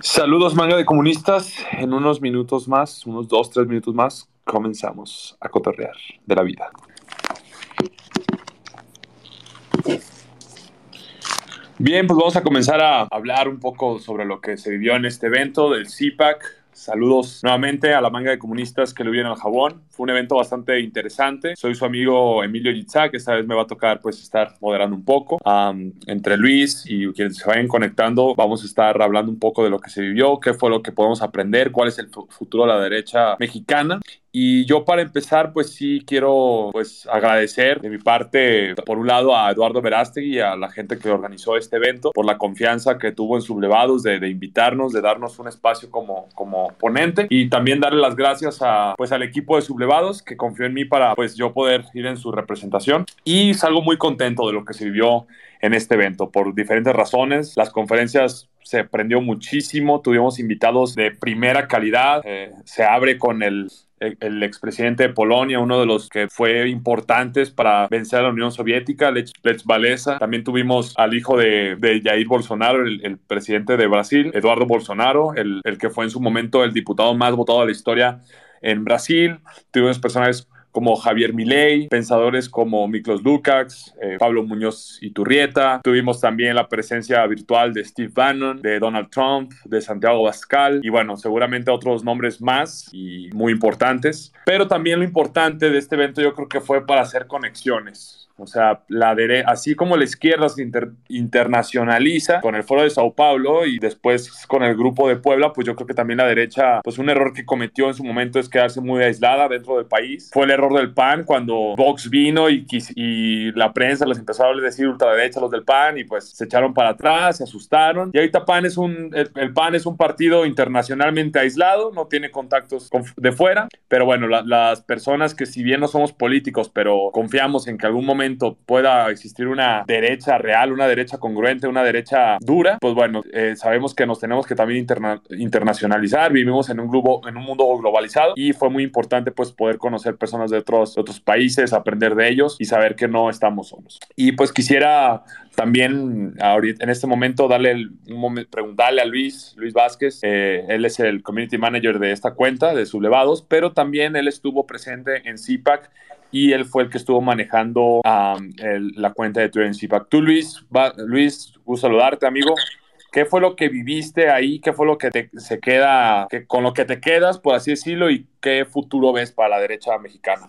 Saludos, manga de comunistas. En unos minutos más, unos dos, tres minutos más, comenzamos a cotorrear de la vida. Bien, pues vamos a comenzar a hablar un poco sobre lo que se vivió en este evento del CIPAC, Saludos nuevamente a la manga de comunistas que le vienen al jabón. Fue un evento bastante interesante. Soy su amigo Emilio Yitzhak. Esta vez me va a tocar pues estar moderando un poco. entre Luis y quienes se vayan conectando, vamos a estar hablando un poco de lo que se vivió, qué fue lo que podemos aprender, cuál es el futuro de la derecha mexicana y yo para empezar, pues sí quiero pues agradecer de mi parte, por un lado, a Eduardo Verástegui y a la gente que organizó este evento, por la confianza que tuvo en Sublevados de, de, invitarnos, de darnos un espacio como, como ponente y también darle las gracias a, pues, al equipo de Sublevados que confió en mí para pues yo poder ir en su representación y salgo muy contento de lo que se vivió en este evento por diferentes razones. Las conferencias se prendió muchísimo, tuvimos invitados de primera calidad, eh, se abre con el el expresidente de Polonia, uno de los que fue importantes para vencer a la Unión Soviética, Lech, Walesa. También tuvimos al hijo de, Jair Bolsonaro, el, presidente de Brasil, Eduardo Bolsonaro, el, el, que fue en su momento el diputado más votado de la historia en Brasil. Tuvimos personajes como Javier Milei, pensadores como Miklos Lukács, eh, Pablo Muñoz Iturrieta. Tuvimos también la presencia virtual de Steve Bannon, de Donald Trump, de Santiago Bascal y bueno, seguramente otros nombres más y muy importantes. Pero también lo importante de este evento yo creo que fue para hacer conexiones o sea, la así como la izquierda se internacionaliza con el Foro de Sao Paulo y después con el Grupo de Puebla, pues yo creo que también la derecha, pues un error que cometió en su momento es quedarse muy aislada dentro del país. Fue el error del PAN cuando Vox vino y, y la prensa les empezó a decir ultraderecha los del PAN y pues se echaron para atrás, se asustaron. Y ahorita PAN es un, el, PAN es un partido internacionalmente aislado, no tiene contactos de fuera, pero bueno, las personas que si bien no somos políticos, pero confiamos en que algún momento pueda existir una derecha real, una derecha congruente, una derecha dura, pues bueno, eh, sabemos que nos tenemos que también internacionalizar, vivimos en un, grupo, en un mundo globalizado y fue muy importante pues poder conocer personas de otros, otros países, aprender de ellos y saber que no estamos solos. Y pues quisiera también ahorita, en este momento darle un momento, preguntarle a Luis, Luis Vázquez, eh, él es el community manager de esta cuenta de Sublevados, pero también él estuvo presente en CIPAC y él fue el que estuvo manejando la cuenta de Twitter CIPAC. Tú, Luis, Luis, gusto saludarte, amigo. ¿Qué fue lo que viviste ahí? ¿Qué fue lo que te, se queda, que, con lo que te quedas, por así decirlo, y qué futuro ves para la derecha mexicana?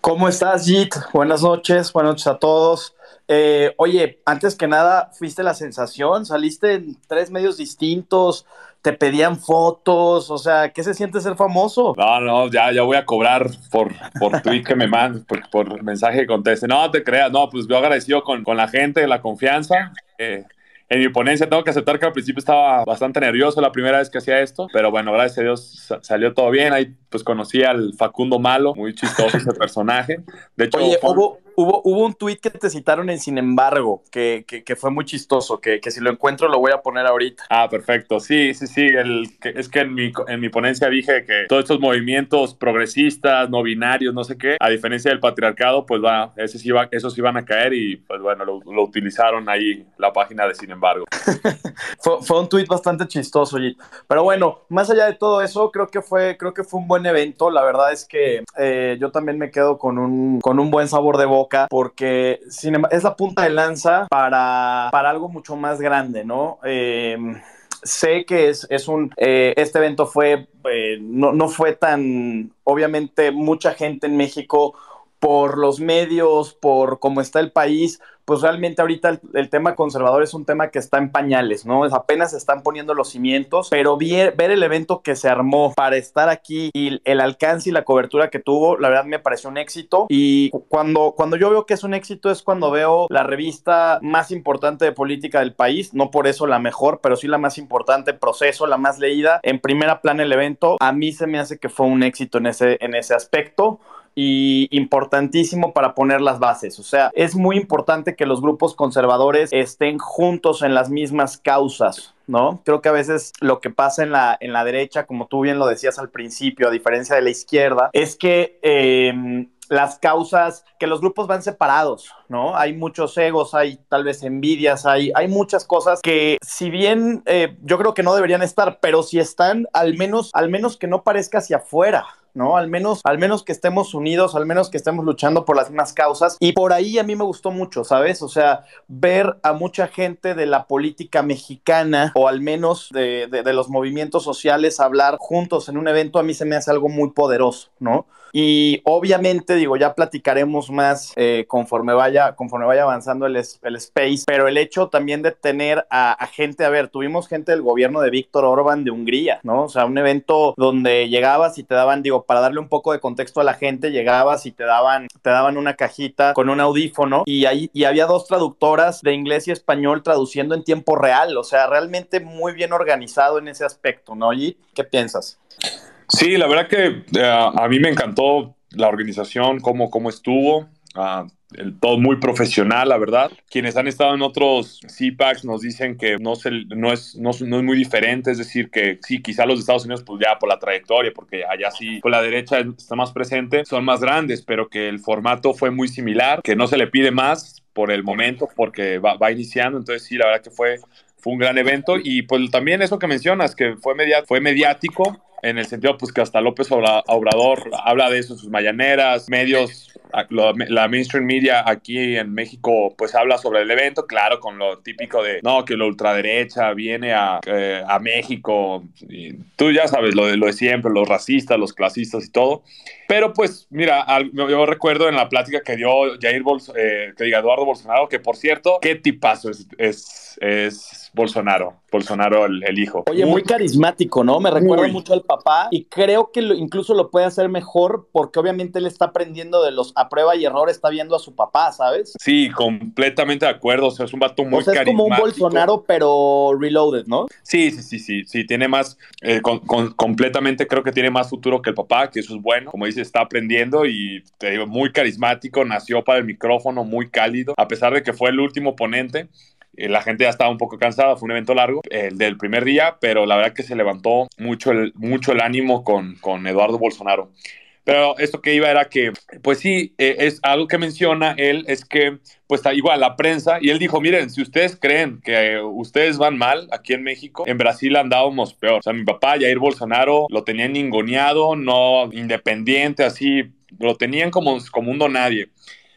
¿Cómo estás, Jit? Buenas noches, buenas noches a todos. Eh, oye, antes que nada, fuiste la sensación, saliste en tres medios distintos, te pedían fotos, o sea, ¿qué se siente ser famoso? No, no, ya, ya voy a cobrar por, por tweet que me mandes, por, mensaje que conteste. No, te creas, no, pues yo agradecido con, con la gente, la confianza. Eh, en mi ponencia tengo que aceptar que al principio estaba bastante nervioso la primera vez que hacía esto, pero bueno, gracias a Dios salió todo bien. Ahí pues conocí al Facundo Malo, muy chistoso ese personaje. De hecho, Oye, hubo, hubo, hubo, un tweet que te citaron en Sin embargo, que, que, fue muy chistoso, que, que, si lo encuentro lo voy a poner ahorita. Ah, perfecto. Sí, sí, sí. El, es que en mi, en mi ponencia dije que todos estos movimientos progresistas, no binarios, no sé qué, a diferencia del patriarcado, pues va, ese sí va, esos iban a caer y pues bueno, lo, lo utilizaron ahí la página de Sin embargo embargo. fue, un tuit bastante chistoso, pero bueno, más allá de todo eso, creo que fue, creo que fue un buen evento. La verdad es que eh, yo también me quedo con un, con un buen sabor de boca porque es la punta de lanza para, para algo mucho más grande, ¿no? Em, sé que es, es un, eh, este evento fue, eh, no, no, fue tan, obviamente mucha gente en México por los medios, por cómo está el país, pues realmente ahorita el, tema conservador es un tema que está en pañales, ¿no? Es apenas están poniendo los cimientos, pero ver, el evento que se armó para estar aquí y el alcance y la cobertura que tuvo, la verdad me pareció un éxito. Y cuando, cuando yo veo que es un éxito es cuando veo la revista más importante de política del país, no por eso la mejor, pero sí la más importante, proceso, la más leída, en primera plana el evento, a mí se me hace que fue un éxito en ese, en ese aspecto y importantísimo para poner las bases. O sea, es muy importante que los grupos conservadores estén juntos en las mismas causas. ¿no? Creo que a veces lo que pasa en la, en la derecha, como tú bien lo decías al principio, a diferencia de la izquierda, es que eh, las causas, que los grupos van separados, ¿no? Hay muchos egos, hay tal vez envidias, hay, hay muchas cosas que si bien eh, yo creo que no deberían estar, pero si están, al menos, al menos que no parezca hacia afuera, ¿no? Al menos, al menos que estemos unidos, al menos que estemos luchando por las mismas causas. Y por ahí a mí me gustó mucho, ¿sabes? O sea, ver a mucha gente de la política mexicana o al menos de, de los movimientos sociales hablar juntos en un evento a mí se me hace algo muy poderoso, ¿no? Y obviamente, digo, ya platicaremos más eh, conforme, vaya, conforme vaya avanzando el, el, space, pero el hecho también de tener a, a, gente, a ver, tuvimos gente del gobierno de Víctor Orban de Hungría, ¿no? O sea, un evento donde llegabas y te daban, digo, para darle un poco de contexto a la gente, llegabas y te daban, te daban una cajita con un audífono y ahí y había dos traductoras de inglés y español traduciendo en tiempo real, o sea, realmente muy bien organizado en ese aspecto, ¿no? ¿Y qué piensas? Sí, la verdad que uh, a mí me encantó la organización, cómo, cómo estuvo. El, todo muy profesional, la verdad. Quienes han estado en otros CPACs nos dicen que no, se, no, es, no, es muy diferente, es decir, que sí, quizá los Estados Unidos, pues ya por la trayectoria, porque allá sí, por la derecha está más presente, son más grandes, pero que el formato fue muy similar, que no se le pide más por el momento, porque va, va iniciando, entonces sí, la verdad que fue, fue un gran evento y pues también eso que mencionas, que fue, media, fue mediático, en el sentido pues que hasta López Obrador habla de eso en sus mañaneras, medios, la mainstream media aquí en México pues habla sobre el evento, claro, con lo típico de, no, que la ultraderecha viene a, eh, a México, y tú ya sabes lo de, lo de siempre, los racistas, los clasistas y todo, pero pues mira, al, yo recuerdo en la plática que dio Jair Bols, eh, que diga Eduardo Bolsonaro, que por cierto, qué tipazo es, es, es Bolsonaro, Bolsonaro el, el, hijo. Oye, muy carismático, ¿no? Me recuerda muy. mucho al papá y creo que lo, incluso lo puede hacer mejor porque obviamente él está aprendiendo de los a prueba y error, está viendo a su papá, ¿sabes? Sí, completamente de acuerdo, o sea, es un vato muy o sea, es carismático. como un Bolsonaro pero reloaded, ¿no? Sí, sí, sí, sí, sí, tiene más, eh, con, con, completamente creo que tiene más futuro que el papá, que eso es bueno, como dice, está aprendiendo y te digo, muy carismático, nació para el micrófono, muy cálido, a pesar de que fue el último ponente, la gente ya estaba un poco cansada, fue un evento largo, el del primer día, pero la verdad que se levantó mucho el, mucho el ánimo con, con Eduardo Bolsonaro. Pero esto que iba era que, pues sí, eh, es algo que menciona él, es que, pues igual la prensa, y él dijo, miren, si ustedes creen que ustedes van mal aquí en México, en Brasil andábamos peor. O sea, mi papá, Jair Bolsonaro, lo tenían ningoneado, no independiente, así, lo tenían como, como un don nadie.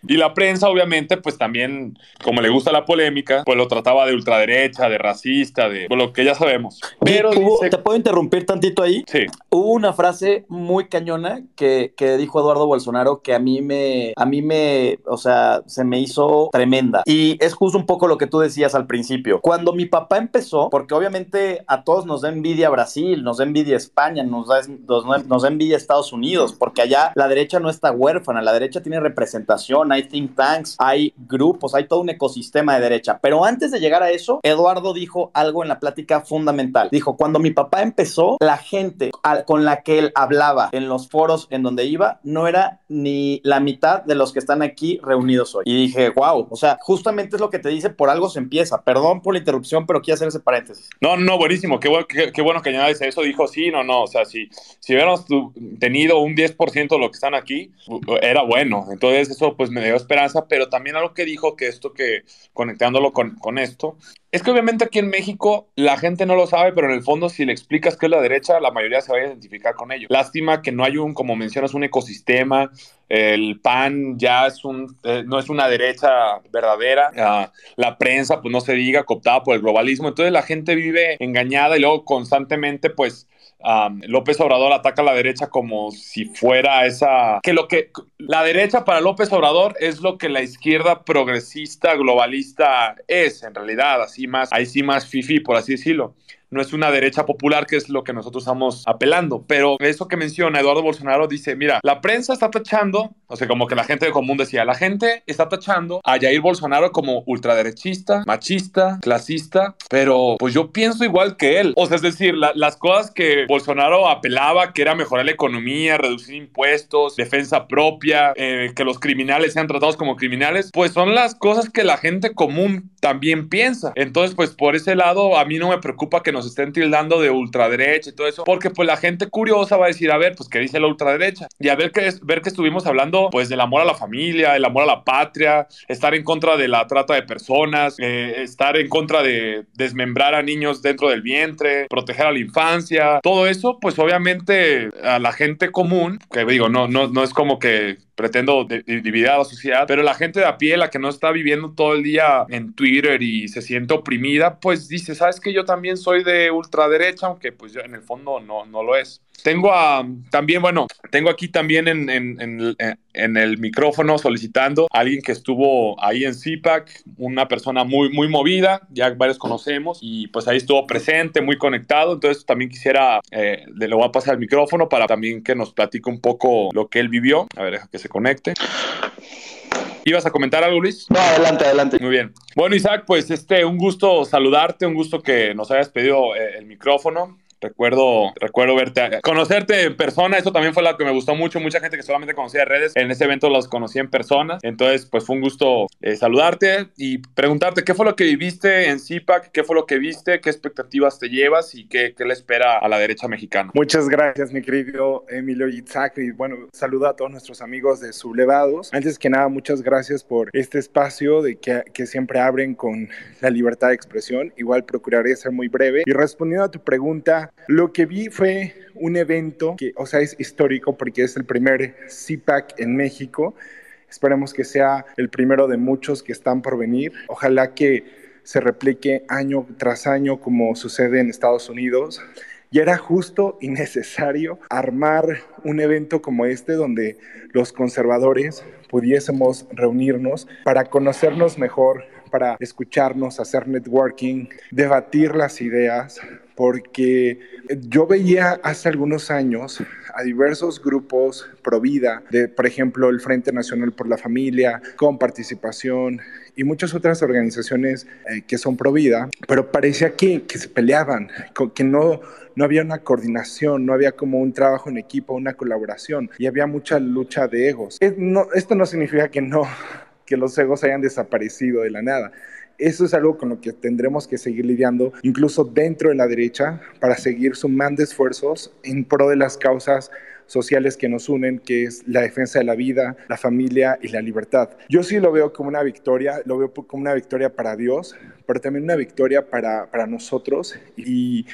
Y la prensa, obviamente, pues también, como le gusta la polémica, pues lo trataba de ultraderecha, de racista, de pues, lo que ya sabemos. Pero ¿Hubo, dice... ¿Te puedo interrumpir tantito ahí? Sí. Hubo una frase muy cañona que, que, dijo Eduardo Bolsonaro que a mí me, a mí me, o sea, se me hizo tremenda. Y es justo un poco lo que tú decías al principio. Cuando mi papá empezó, porque obviamente a todos nos da envidia Brasil, nos da envidia España, nos da, nos, nos da envidia Estados Unidos, porque allá la derecha no está huérfana, la derecha tiene representación hay think tanks, hay grupos, hay todo un ecosistema de derecha. Pero antes de llegar a eso, Eduardo dijo algo en la plática fundamental. Dijo, cuando mi papá empezó, la gente con la que él hablaba en los foros en donde iba no era ni la mitad de los que están aquí reunidos hoy. Y dije, wow, o sea, justamente es lo que te dice, por algo se empieza. Perdón por la interrupción, pero quiero hacer ese paréntesis. No, no, buenísimo, qué bueno, qué, qué bueno que añades eso. Dijo, sí, no, no, o sea, si, si hubiéramos tenido un 10% de lo que están aquí, era bueno. Entonces eso pues me dio esperanza, pero también algo que dijo que esto que, conectándolo con, con esto, es que obviamente aquí en México la gente no lo sabe, pero en el fondo si le explicas qué es la derecha, la mayoría se va a identificar con ello. Lástima que no hay un, como mencionas, un ecosistema. El PAN ya es un, eh, no es una derecha verdadera. Uh, la prensa, pues no se diga, cooptada por el globalismo. Entonces la gente vive engañada y luego constantemente, pues, Um, López Obrador ataca a la derecha como si fuera esa que lo que la derecha para López Obrador es lo que la izquierda progresista globalista es en realidad así más ahí sí más fifi por así decirlo no es una derecha popular, que es lo que nosotros estamos apelando. Pero eso que menciona Eduardo Bolsonaro dice, mira, la prensa está tachando, o sea, como que la gente de común decía, la gente está tachando a Jair Bolsonaro como ultraderechista, machista, clasista, pero pues yo pienso igual que él. O sea, es decir, la, las cosas que Bolsonaro apelaba, que era mejorar la economía, reducir impuestos, defensa propia, eh, que los criminales sean tratados como criminales, pues son las cosas que la gente común también piensa. Entonces, pues por ese lado, a mí no me preocupa que nos estén tildando de ultraderecha y todo eso, porque pues la gente curiosa va a decir, a ver, pues qué dice la ultraderecha. Y a ver que, ver que estuvimos hablando, pues del amor a la familia, el amor a la patria, estar en contra de la trata de personas, eh, estar en contra de desmembrar a niños dentro del vientre, proteger a la infancia, todo eso, pues obviamente a la gente común, que digo, no, no, no es como que pretendo dividir a la sociedad, pero la gente de a pie, la que no está viviendo todo el día en Twitter y se siente oprimida, pues dice, sabes que yo también soy de ultraderecha, aunque pues en el fondo no, no lo es. Tengo a, también, bueno, tengo aquí también en, en, en, en, el micrófono solicitando a alguien que estuvo ahí en CIPAC, una persona muy, muy movida, ya varios conocemos, y pues ahí estuvo presente, muy conectado, entonces también quisiera, eh, le voy a pasar el micrófono para también que nos platique un poco lo que él vivió. A ver, deja que se conecte. ¿Ibas a comentar algo, Luis? No, adelante, adelante. Muy bien. Bueno, Isaac, pues este, un gusto saludarte, un gusto que nos hayas pedido eh, el micrófono. Recuerdo, recuerdo verte, conocerte en persona, eso también fue lo que me gustó mucho. Mucha gente que solamente conocía de redes, en ese evento los conocí en persona. Entonces, pues fue un gusto eh, saludarte y preguntarte qué fue lo que viviste en CIPAC, qué fue lo que viste, qué expectativas te llevas y qué, qué le espera a la derecha mexicana. Muchas gracias, mi querido Emilio Itzak. Y bueno, saludo a todos nuestros amigos de Sublevados. Antes que nada, muchas gracias por este espacio de que, que siempre abren con la libertad de expresión. Igual procuraré ser muy breve. Y respondiendo a tu pregunta, lo que vi fue un evento que, o sea, es histórico porque es el primer CPAC en México. Esperemos que sea el primero de muchos que están por venir. Ojalá que se replique año tras año como sucede en Estados Unidos. Y era justo y necesario armar un evento como este donde los conservadores pudiésemos reunirnos para conocernos mejor, para escucharnos, hacer networking, debatir las ideas, porque yo veía hace algunos años a diversos grupos pro vida, de, por ejemplo, el Frente Nacional por la Familia, con participación y muchas otras organizaciones eh, que son pro vida, pero parecía que, que se peleaban, que no, no había una coordinación, no había como un trabajo en equipo, una colaboración y había mucha lucha de egos. esto no significa que no que los egos hayan desaparecido de la nada. Eso es algo con lo que tendremos que seguir lidiando, incluso dentro de la derecha, para seguir sumando esfuerzos en pro de las causas sociales que nos unen, que es la defensa de la vida, la familia y la libertad. Yo sí lo veo como una victoria, lo veo como una victoria para Dios, pero también una victoria para, para nosotros y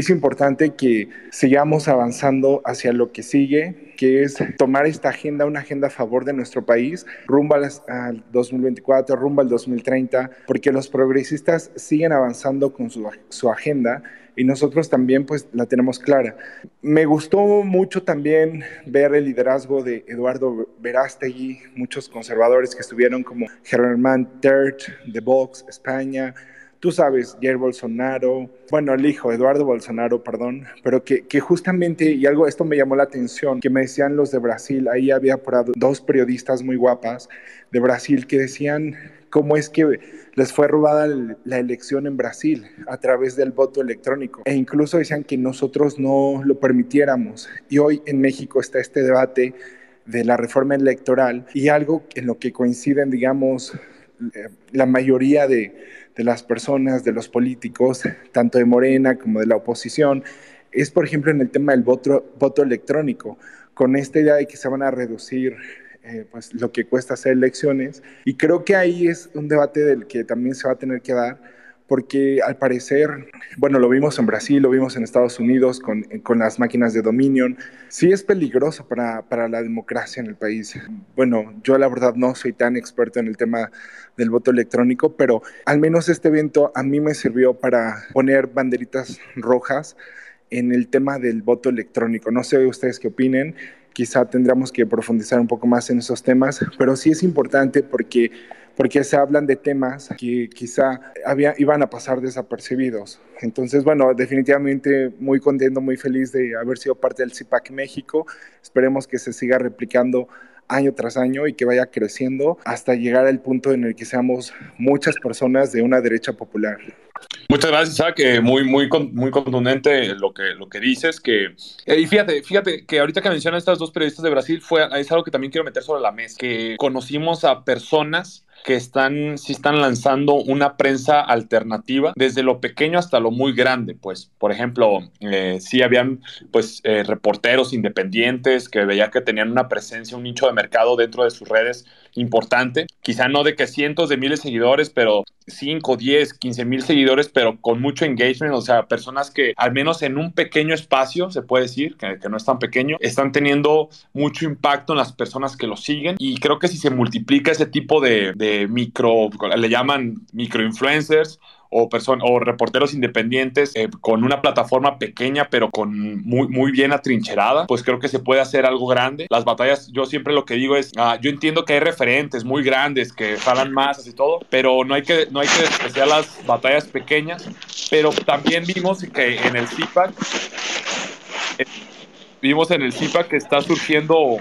es importante que sigamos avanzando hacia lo que sigue, que es tomar esta agenda, una agenda a favor de nuestro país, rumbo al 2024, rumbo al 2030, porque los progresistas siguen avanzando con su, su agenda y nosotros también pues la tenemos clara. Me gustó mucho también ver el liderazgo de Eduardo Verástegui, muchos conservadores que estuvieron como Germán Tert de Vox, España, tú sabes, Jair Bolsonaro, bueno, el hijo, Eduardo Bolsonaro, perdón, pero que, que, justamente, y algo, esto me llamó la atención, que me decían los de Brasil, ahí había dos periodistas muy guapas de Brasil que decían cómo es que les fue robada la elección en Brasil a través del voto electrónico. E incluso decían que nosotros no lo permitiéramos. Y hoy en México está este debate de la reforma electoral y algo en lo que coinciden, digamos, la mayoría de, de las personas, de los políticos, tanto de Morena como de la oposición, es, por ejemplo, en el tema del voto, electrónico, con esta idea de que se van a reducir eh, pues, lo que cuesta hacer elecciones. Y creo que ahí es un debate del que también se va a tener que dar, porque al parecer, bueno, lo vimos en Brasil, lo vimos en Estados Unidos con, con las máquinas de Dominion, sí es peligroso para, para, la democracia en el país. Bueno, yo la verdad no soy tan experto en el tema del voto electrónico, pero al menos este evento a mí me sirvió para poner banderitas rojas en el tema del voto electrónico. No sé ustedes qué opinen, quizá tendríamos que profundizar un poco más en esos temas, pero sí es importante porque porque se hablan de temas que quizá había, iban a pasar desapercibidos. Entonces, bueno, definitivamente muy contento, muy feliz de haber sido parte del CIPAC México. Esperemos que se siga replicando año tras año y que vaya creciendo hasta llegar al punto en el que seamos muchas personas de una derecha popular. Muchas gracias, Isaac. Eh, muy, muy, muy contundente lo que, lo que dices. Que, eh, y fíjate, fíjate que ahorita que mencionan estas dos periodistas de Brasil, fue, es algo que también quiero meter sobre la mesa. Que conocimos a personas que están, sí están lanzando una prensa alternativa desde lo pequeño hasta lo muy grande. Pues, por ejemplo, eh, sí habían pues eh, reporteros independientes que veía que tenían una presencia, un nicho de mercado dentro de sus redes importante. Quizá no de que cientos de miles de seguidores, pero 5, 10, 15 mil seguidores, pero con mucho engagement, o sea, personas que al menos en un pequeño espacio, se puede decir, que, no es tan pequeño, están teniendo mucho impacto en las personas que lo siguen y creo que si se multiplica ese tipo de, de micro, le llaman microinfluencers, o, o reporteros independientes eh, con una plataforma pequeña pero con muy, muy bien atrincherada, pues creo que se puede hacer algo grande. Las batallas, yo siempre lo que digo es, ah, yo entiendo que hay referentes muy grandes que jalan más y todo, pero no hay que, no hay que despreciar las batallas pequeñas, pero también vimos que en el CIPAC, eh, vimos en el CIPAC que está surgiendo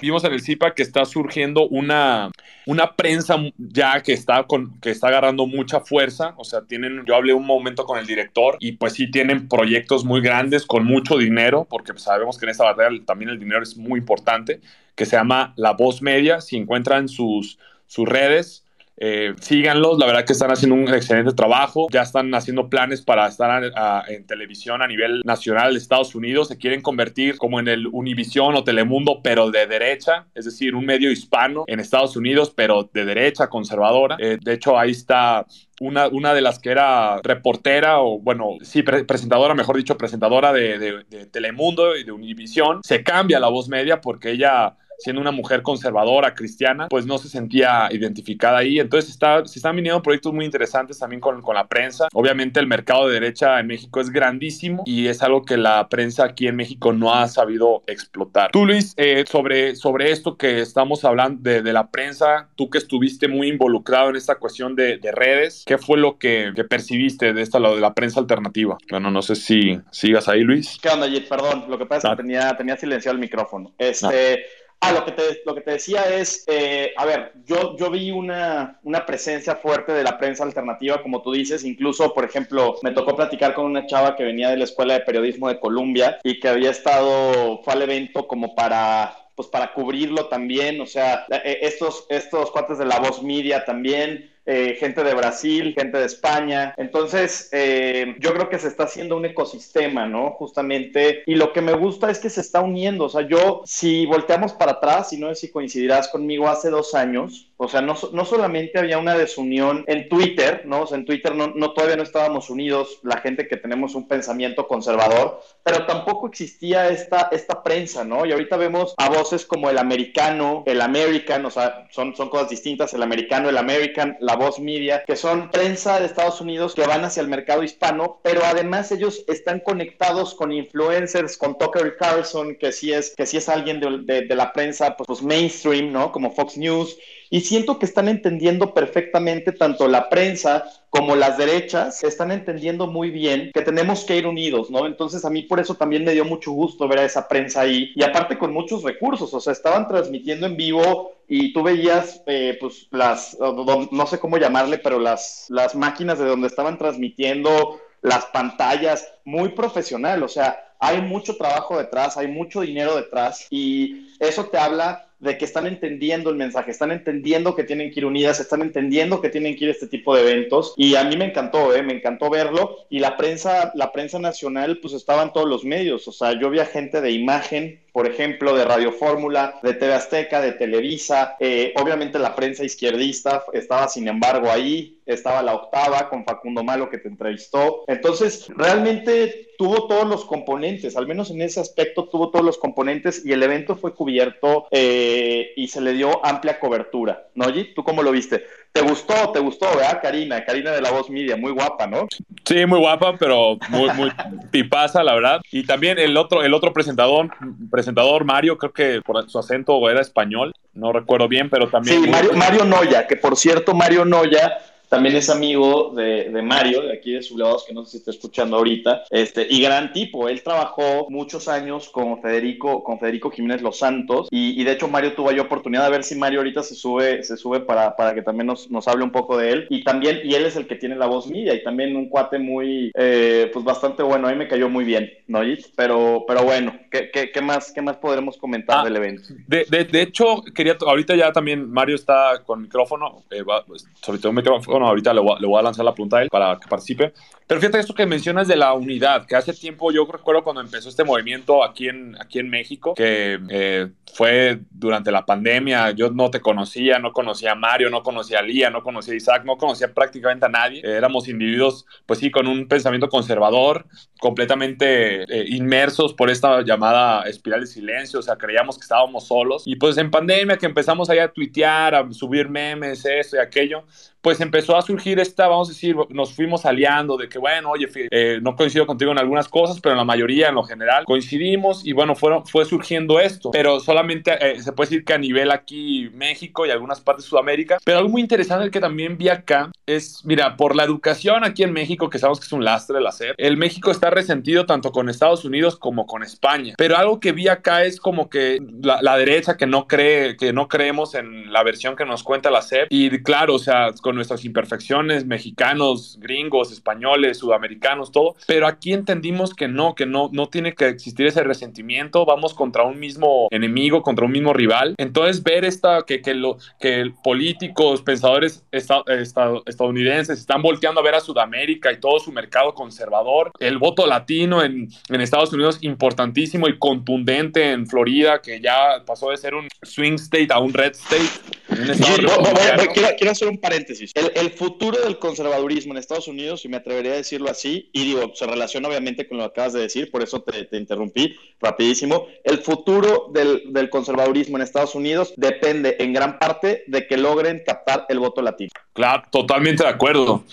vimos en el CIPA que está surgiendo una, una prensa ya que está, con, que está agarrando mucha fuerza. O sea, tienen, yo hablé un momento con el director y pues sí tienen proyectos muy grandes con mucho dinero, porque sabemos que en esta batalla también el dinero es muy importante, que se llama La Voz Media. Si encuentran sus, sus redes, eh, síganlos, la verdad que están haciendo un excelente trabajo. Ya están haciendo planes para estar en televisión a nivel nacional de Estados Unidos. Se quieren convertir como en el Univision o Telemundo, pero de derecha, es decir, un medio hispano en Estados Unidos, pero de derecha, conservadora. Eh, de hecho, ahí está una, una, de las que era reportera o, bueno, sí, presentadora, mejor dicho, presentadora de, de, de Telemundo y de Univision, se cambia la voz media porque ella siendo una mujer conservadora, cristiana, pues no se sentía identificada ahí. Entonces está, se están viniendo proyectos muy interesantes también con, con, la prensa. Obviamente el mercado de derecha en México es grandísimo y es algo que la prensa aquí en México no ha sabido explotar. Tú, Luis, eh, sobre, sobre esto que estamos hablando de, de, la prensa, tú que estuviste muy involucrado en esta cuestión de, de redes, ¿qué fue lo que, que, percibiste de esta, lo de la prensa alternativa? Bueno, no sé si sigas ahí, Luis. ¿Qué onda, Jit? Perdón, lo que pasa es que tenía, tenía silenciado el micrófono. Este... Ah, lo que te, lo que te decía es, eh, a ver, yo, yo vi una, una, presencia fuerte de la prensa alternativa, como tú dices, incluso, por ejemplo, me tocó platicar con una chava que venía de la Escuela de Periodismo de Columbia y que había estado, fue al evento como para pues para cubrirlo también, o sea, eh, estos, estos cuates de la voz media también, eh, gente de Brasil, gente de España. Entonces, eh, yo creo que se está haciendo un ecosistema, ¿no? Justamente. Y lo que me gusta es que se está uniendo. O sea, yo, si volteamos para atrás, y no sé si coincidirás conmigo, hace dos años, o sea, no, no solamente había una desunión en Twitter, ¿no? O sea, en Twitter no, no, todavía no estábamos unidos la gente que tenemos un pensamiento conservador, pero tampoco existía esta, esta prensa, ¿no? Y ahorita vemos a voces como el americano, el American, o sea, son, son cosas distintas, el americano, el American, la voz media, que son prensa de Estados Unidos que van hacia el mercado hispano, pero además ellos están conectados con influencers, con Tucker Carlson, que sí es, que sí es alguien de, de, la prensa, pues, pues mainstream, ¿no? Como Fox News, y siento que están entendiendo perfectamente tanto la prensa como las derechas, están entendiendo muy bien que tenemos que ir unidos, ¿no? Entonces a mí por eso también me dio mucho gusto ver a esa prensa ahí y aparte con muchos recursos, o sea, estaban transmitiendo en vivo y tú veías, eh, pues, las, no sé cómo llamarle, pero las, las máquinas de donde estaban transmitiendo, las pantallas, muy profesional, o sea, hay mucho trabajo detrás, hay mucho dinero detrás y eso te habla de que están entendiendo el mensaje, están entendiendo que tienen que ir unidas, están entendiendo que tienen que ir a este tipo de eventos. Y a mí me encantó, ¿eh? me encantó verlo. Y la prensa, la prensa nacional pues estaba en todos los medios, o sea, yo vi a gente de imagen, por ejemplo, de Radio Fórmula, de TV Azteca, de Televisa, eh, obviamente la prensa izquierdista estaba sin embargo ahí, estaba la octava con Facundo Malo que te entrevistó, entonces realmente tuvo todos los componentes, al menos en ese aspecto tuvo todos los componentes y el evento fue cubierto eh, y se le dio amplia cobertura, ¿no, G? ¿Tú cómo lo viste? ¿Te gustó? ¿Te gustó, verdad, Karina? Karina de la Voz Media, muy guapa, ¿no? Sí, muy guapa, pero muy, muy tipaza, la verdad. Y también el otro, el otro presentador, presentador Mario, creo que por su acento era español, no recuerdo bien, pero también... Sí, Mario, Mario Noya, que por cierto, Mario Noya también es amigo de, de Mario, de aquí de Sublevados, que no sé si está escuchando ahorita, este, y gran tipo. Él trabajó muchos años con Federico, con Federico Jiménez Los Santos, y, y de hecho Mario tuvo yo oportunidad de ver si Mario ahorita se sube, se sube para, para que también nos, nos hable un poco de él. Y también, y él es el que tiene la voz media, y también un cuate muy, eh, pues bastante bueno. A mí me cayó muy bien, ¿no? Pero, pero bueno, ¿qué, qué, qué más, qué más podremos comentar Ah, del evento? De, de, de hecho, quería, ahorita ya también Mario está con micrófono, eh, va- pues, sobre todo micrófono, ahorita le voy, a, le voy a lanzar la pregunta a él para que participe. Pero fíjate esto que mencionas de la unidad, que hace tiempo yo recuerdo cuando empezó este movimiento aquí en, aquí en México, que eh, fue durante la pandemia, yo no te conocía, no conocía a Mario, no conocía a Lía, no conocía a Isaac, no conocía prácticamente a nadie. Eh, éramos individuos, pues sí, con un pensamiento conservador, completamente eh, inmersos por esta llamada espiral de silencio, o sea, creíamos que estábamos solos. Y pues en pandemia que empezamos ahí a tuitear, a subir memes, esto y aquello, pues empezó a surgir esta, vamos a decir, nos fuimos aliando de que, bueno, oye, eh, no coincido contigo en algunas cosas, pero en la mayoría, en lo general, coincidimos y bueno, fueron, fue surgiendo esto, pero solamente eh, se puede decir que a nivel aquí México y algunas partes de Sudamérica, pero algo muy interesante que también vi acá es, mira, por la educación aquí en México, que sabemos que es un lastre la SEP, el México está resentido tanto con Estados Unidos como con España, pero algo que vi acá es como que la, la derecha que no cree, que no creemos en la versión que nos cuenta la SEP, y claro, o sea, con nuestras imperfecciones, mexicanos, gringos, españoles, sudamericanos, todo, pero aquí entendimos que no, que no, no tiene que existir ese resentimiento, vamos contra un mismo enemigo, contra un mismo rival, entonces ver esta, que, que, lo, que políticos, pensadores esta- esta- estadounidenses están volteando a ver a Sudamérica y todo su mercado conservador, el voto latino en, en Estados Unidos importantísimo y contundente en Florida, que ya pasó de ser un swing state a un red state. un estado Sí, no, no, no, republicano. quiero, quiero hacer un paréntesis. El, el futuro del conservadurismo en Estados Unidos, si me atrevería a decirlo así, y digo, se relaciona obviamente con lo que acabas de decir, por eso te, te interrumpí rapidísimo. El futuro del, del conservadurismo en Estados Unidos depende en gran parte de que logren captar el voto latino. Claro, totalmente de acuerdo.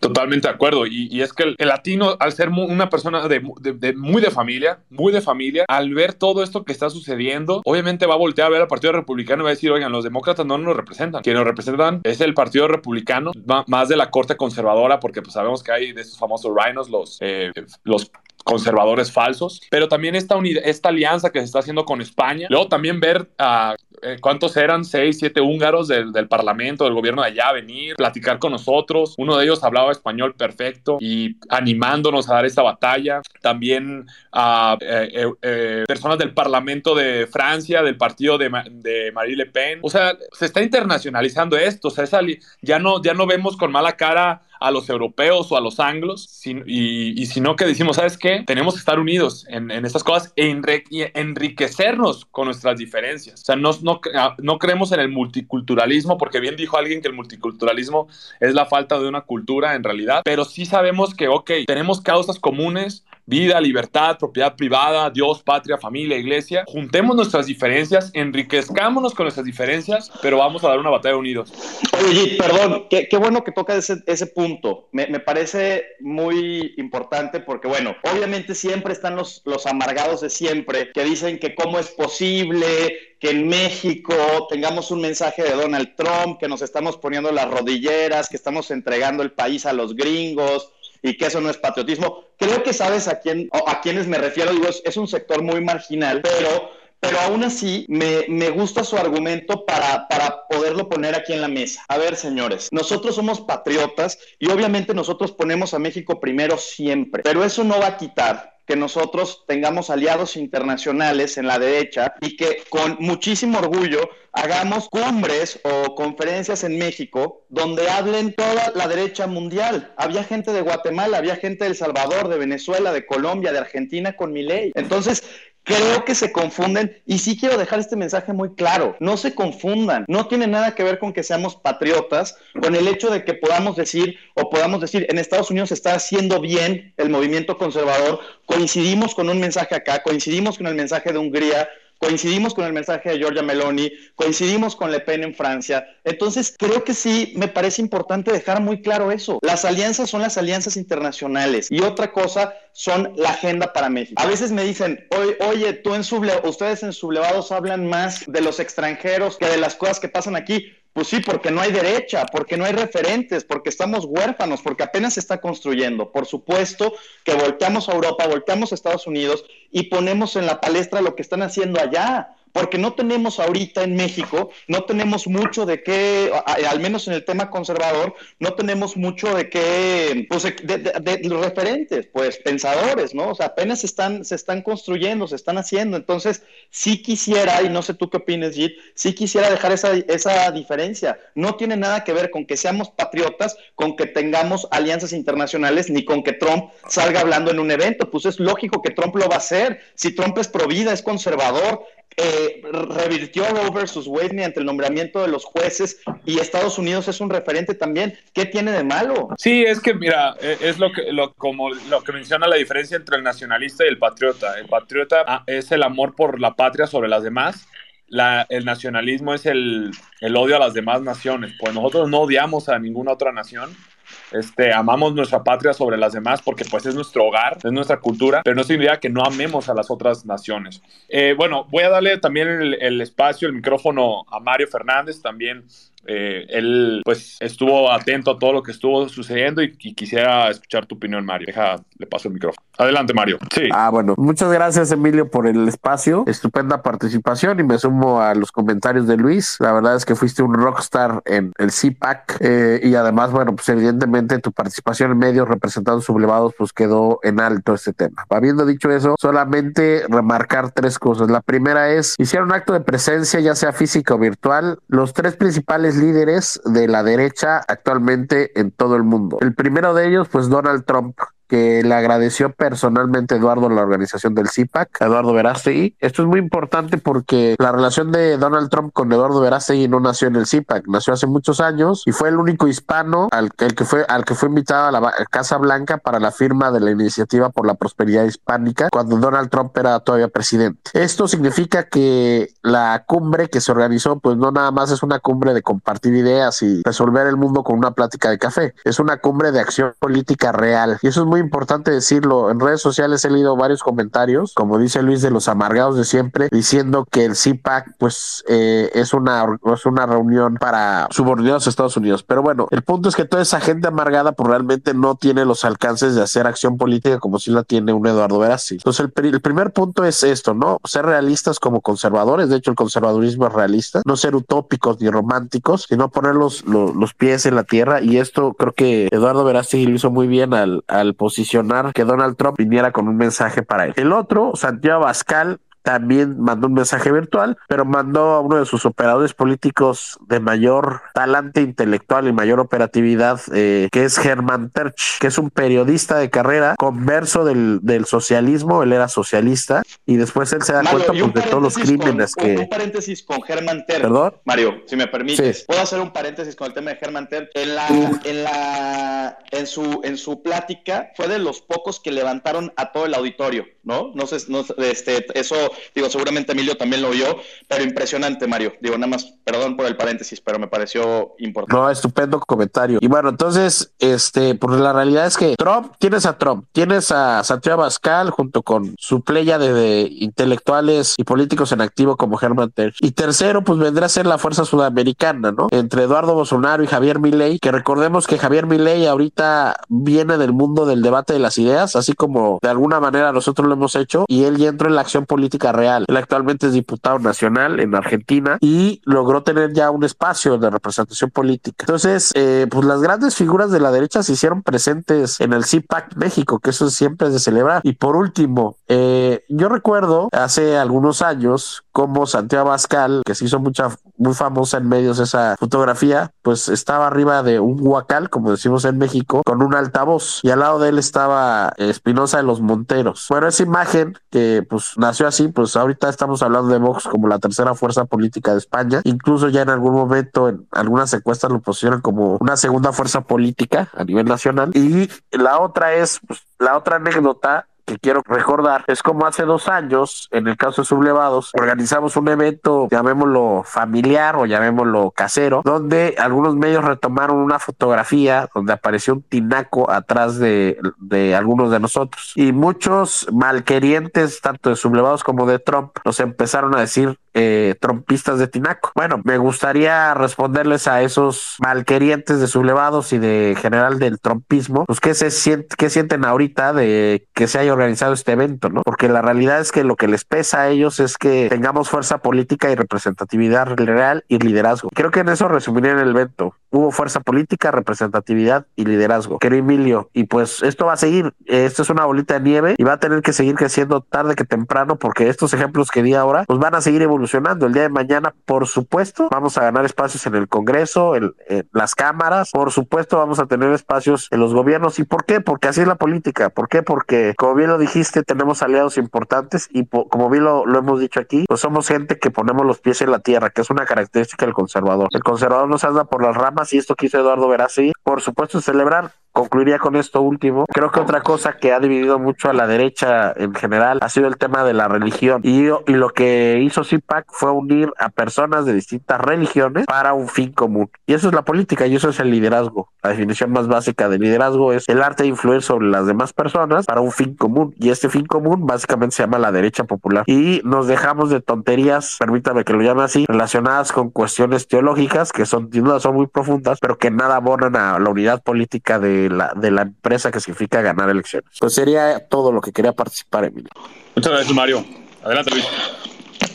Totalmente de acuerdo. Y, es que el, latino, al ser una persona de, mu- de- de- muy de familia, muy de familia, al ver todo esto que está sucediendo, obviamente va a voltear a ver al Partido Republicano y va a decir, oigan, los demócratas no nos representan. Quienes nos representan es el Partido Republicano, más de la corte conservadora, porque pues sabemos que hay de esos famosos rhinos, los, eh, los conservadores falsos, pero también esta, esta alianza que se está haciendo con España. Luego también ver a eh, cuántos eran, seis, siete húngaros del, del Parlamento, del gobierno de allá, venir, platicar con nosotros. Uno de ellos hablaba español perfecto y animándonos a dar esta batalla. También a eh, eh, personas del Parlamento de Francia, del partido de, Ma- de Marie Le Pen. O sea, se está internacionalizando esto. O sea, ya, no, ya no vemos con mala cara a los europeos o a los anglos, y, y sino que decimos, ¿sabes qué? Tenemos que estar unidos en, estas cosas e enriquecernos con nuestras diferencias. O sea, no, no, cre- no creemos en el multiculturalismo, porque bien dijo alguien que el multiculturalismo es la falta de una cultura en realidad, pero sí sabemos que, ok, tenemos causas comunes, vida, libertad, propiedad privada, Dios, patria, familia, iglesia. Juntemos nuestras diferencias, enriquezcámonos con nuestras diferencias, pero vamos a dar una batalla unidos. Oye, perdón, qué, bueno que toca ese, ese punto. Me, parece muy importante porque, bueno, obviamente siempre están los amargados de siempre que dicen que cómo es posible que en México tengamos un mensaje de Donald Trump, que nos estamos poniendo las rodilleras, que estamos entregando el país a los gringos y que eso no es patriotismo. Creo que sabes a quién, a quiénes me refiero, digo, es un sector muy marginal, pero pero aún así me, me gusta su argumento para, para, poderlo poner aquí en la mesa. A ver, señores, nosotros somos patriotas y obviamente nosotros ponemos a México primero siempre, pero eso no va a quitar que nosotros tengamos aliados internacionales en la derecha y que con muchísimo orgullo hagamos cumbres o conferencias en México donde hablen toda la derecha mundial. Había gente de Guatemala, había gente de El Salvador, de Venezuela, de Colombia, de Argentina con mi ley. Entonces, creo que se confunden y sí quiero dejar este mensaje muy claro, no se confundan, no tiene nada que ver con que seamos patriotas, con el hecho de que podamos decir o podamos decir en Estados Unidos se está haciendo bien el movimiento conservador, coincidimos con un mensaje acá, coincidimos con el mensaje de Hungría, coincidimos con el mensaje de Giorgia Meloni, coincidimos con Le Pen en Francia. Entonces, creo que sí me parece importante dejar muy claro eso. Las alianzas son las alianzas internacionales y otra cosa son la agenda para México. A veces me dicen, oye, tú en ustedes en sublevados hablan más de los extranjeros que de las cosas que pasan aquí. Pues sí, porque no hay derecha, porque no hay referentes, porque estamos huérfanos, porque apenas se está construyendo. Por supuesto que volteamos a Europa, volteamos a Estados Unidos y ponemos en la palestra lo que están haciendo allá porque no tenemos ahorita en México, no tenemos mucho de qué, al menos en el tema conservador, no tenemos mucho de qué, pues de, los referentes, pues pensadores, ¿no? O sea, apenas se están, se están construyendo, se están haciendo. Entonces, sí quisiera, y no sé tú qué opinas, Jit, sí quisiera dejar esa, esa diferencia. No tiene nada que ver con que seamos patriotas, con que tengamos alianzas internacionales, ni con que Trump salga hablando en un evento. Pues es lógico que Trump lo va a hacer. Si Trump es pro vida, es conservador, eh, revirtió Roe versus Wade mediante el nombramiento de los jueces y Estados Unidos es un referente también. ¿Qué tiene de malo? Sí, es que mira, e, es lo que lo, como lo que menciona la diferencia entre el nacionalista y el patriota. El patriota ah, es el amor por la patria sobre las demás. La, el nacionalismo es el, el odio a las demás naciones. Pues nosotros no odiamos a ninguna otra nación este, amamos nuestra patria sobre las demás porque pues es nuestro hogar, es nuestra cultura, pero no significa que no amemos a las otras naciones. Eh, bueno, voy a darle también el, el, espacio, el micrófono a Mario Fernández, también eh, él pues estuvo atento a todo lo que estuvo sucediendo y, quisiera escuchar tu opinión, Mario. Deja, le paso el micrófono. Adelante, Mario. Sí. Ah, bueno. Muchas gracias, Emilio, por el espacio. Estupenda participación y me sumo a los comentarios de Luis. La verdad es que fuiste un rockstar en el CPAC eh, y además, bueno, pues evidentemente tu participación en medios representados sublevados pues quedó en alto este tema. Habiendo dicho eso, solamente remarcar tres cosas. La primera es, hicieron acto de presencia, ya sea física o virtual, los tres principales líderes de la derecha actualmente en todo el mundo. El primero de ellos, pues Donald Trump, que le agradeció personalmente Eduardo la organización del CIPAC, Eduardo Verástegui. Esto es muy importante porque la relación de Donald Trump con Eduardo Verástegui no nació en el CIPAC, nació hace muchos años y fue el único hispano al que fue al que fue invitado a la Casa Blanca para la firma de la iniciativa por la prosperidad hispánica cuando Donald Trump era todavía presidente. Esto significa que la cumbre que se organizó pues no nada más es una cumbre de compartir ideas y resolver el mundo con una plática de café, es una cumbre de acción política real y eso es muy importante decirlo. En redes sociales he leído varios comentarios, como dice Luis de los amargados de siempre, diciendo que el CIPAC pues eh, es, una, es una reunión para subordinados a Estados Unidos. Pero bueno, el punto es que toda esa gente amargada pues realmente no tiene los alcances de hacer acción política como si la tiene un Eduardo Verassi. Entonces el, primer punto es esto, ¿no? Ser realistas como conservadores. De hecho, el conservadurismo es realista. No ser utópicos ni románticos, sino poner los, los, pies en la tierra. Y esto creo que Eduardo Verassi lo hizo muy bien al, al posicionar que Donald Trump viniera con un mensaje para él. El otro, Santiago Bascal, también mandó un mensaje virtual, pero mandó a uno de sus operadores políticos de mayor talante intelectual y mayor operatividad, eh, que es Germán Terch, que es un periodista de carrera, converso del, del socialismo, él era socialista, y después él se da cuenta pues, de todos los crímenes que... Un paréntesis con Germán Terch. ¿Perdón? Mario, si me permites, puedo hacer un paréntesis con el tema de Germán Terch. En la, en la, en su, en su plática fue de los pocos que levantaron a todo el auditorio, ¿no? No sé, no, este, eso Digo, seguramente Emilio también lo vio, pero impresionante, Mario. Digo, nada más, perdón por el paréntesis, pero me pareció importante. No, estupendo comentario. Y bueno, entonces, este, pues la realidad es que Trump, tienes a Trump, tienes a Santiago Pascal junto con su playa de, intelectuales y políticos en activo como Germán Terch. Y tercero, pues vendrá a ser la fuerza sudamericana, ¿no? Entre Eduardo Bolsonaro y Javier Milei, que recordemos que Javier Milei ahorita viene del mundo del debate de las ideas, así como de alguna manera nosotros lo hemos hecho, y él ya entró en la acción política real. Él actualmente es diputado nacional en Argentina y logró tener ya un espacio de representación política. Entonces, eh, pues las grandes figuras de la derecha se hicieron presentes en el CIPAC México, que eso siempre es de celebrar. Y por último, eh, yo recuerdo hace algunos años como Santiago Abascal, que se hizo mucha, muy famosa en medios esa fotografía, pues estaba arriba de un huacal, como decimos en México, con un altavoz y al lado de él estaba Espinosa de los Monteros. Bueno, esa imagen que pues nació así, pues ahorita estamos hablando de Vox como la tercera fuerza política de España. Incluso ya en algún momento en algunas encuestas lo posicionan como una segunda fuerza política a nivel nacional. Y la otra es, pues, la otra anécdota que quiero recordar es como hace dos años, en el caso de Sublevados, organizamos un evento, llamémoslo familiar o llamémoslo casero, donde algunos medios retomaron una fotografía donde apareció un tinaco atrás de, de algunos de nosotros. Y muchos malquerientes, tanto de Sublevados como de Trump, nos empezaron a decir eh, trompistas de Tinaco. Bueno, me gustaría responderles a esos malquerientes de sublevados y de general del trompismo, pues qué se siente, qué sienten ahorita de que se haya organizado este evento, ¿no? Porque la realidad es que lo que les pesa a ellos es que tengamos fuerza política y representatividad real y liderazgo. Creo que en eso resumiría el evento. Hubo fuerza política, representatividad y liderazgo. Querido Emilio, y pues esto va a seguir. Esto es una bolita de nieve y va a tener que seguir creciendo tarde que temprano porque estos ejemplos que di ahora pues van a seguir evolucionando el día de mañana, por supuesto, vamos a ganar espacios en el Congreso, en, las cámaras, por supuesto, vamos a tener espacios en los gobiernos. ¿Y por qué? Porque así es la política. ¿Por qué? Porque, como bien lo dijiste, tenemos aliados importantes y como bien lo, hemos dicho aquí, pues somos gente que ponemos los pies en la tierra, que es una característica del conservador. El conservador no se anda por las ramas y esto quiso Eduardo Verástegui. Por supuesto, celebrar concluiría con esto último. Creo que otra cosa que ha dividido mucho a la derecha en general ha sido el tema de la religión. Y, y lo que hizo CIPAC fue unir a personas de distintas religiones para un fin común. Y eso es la política y eso es el liderazgo. La definición más básica de liderazgo es el arte de influir sobre las demás personas para un fin común. Y este fin común básicamente se llama la derecha popular. Y nos dejamos de tonterías, permítame que lo llame así, relacionadas con cuestiones teológicas que son, sin duda, son muy profundas, pero que nada abonan a la unidad política de de la, empresa que significa ganar elecciones. Pues sería todo lo que quería participar, Emilio. Muchas gracias, Mario. Adelante, Luis.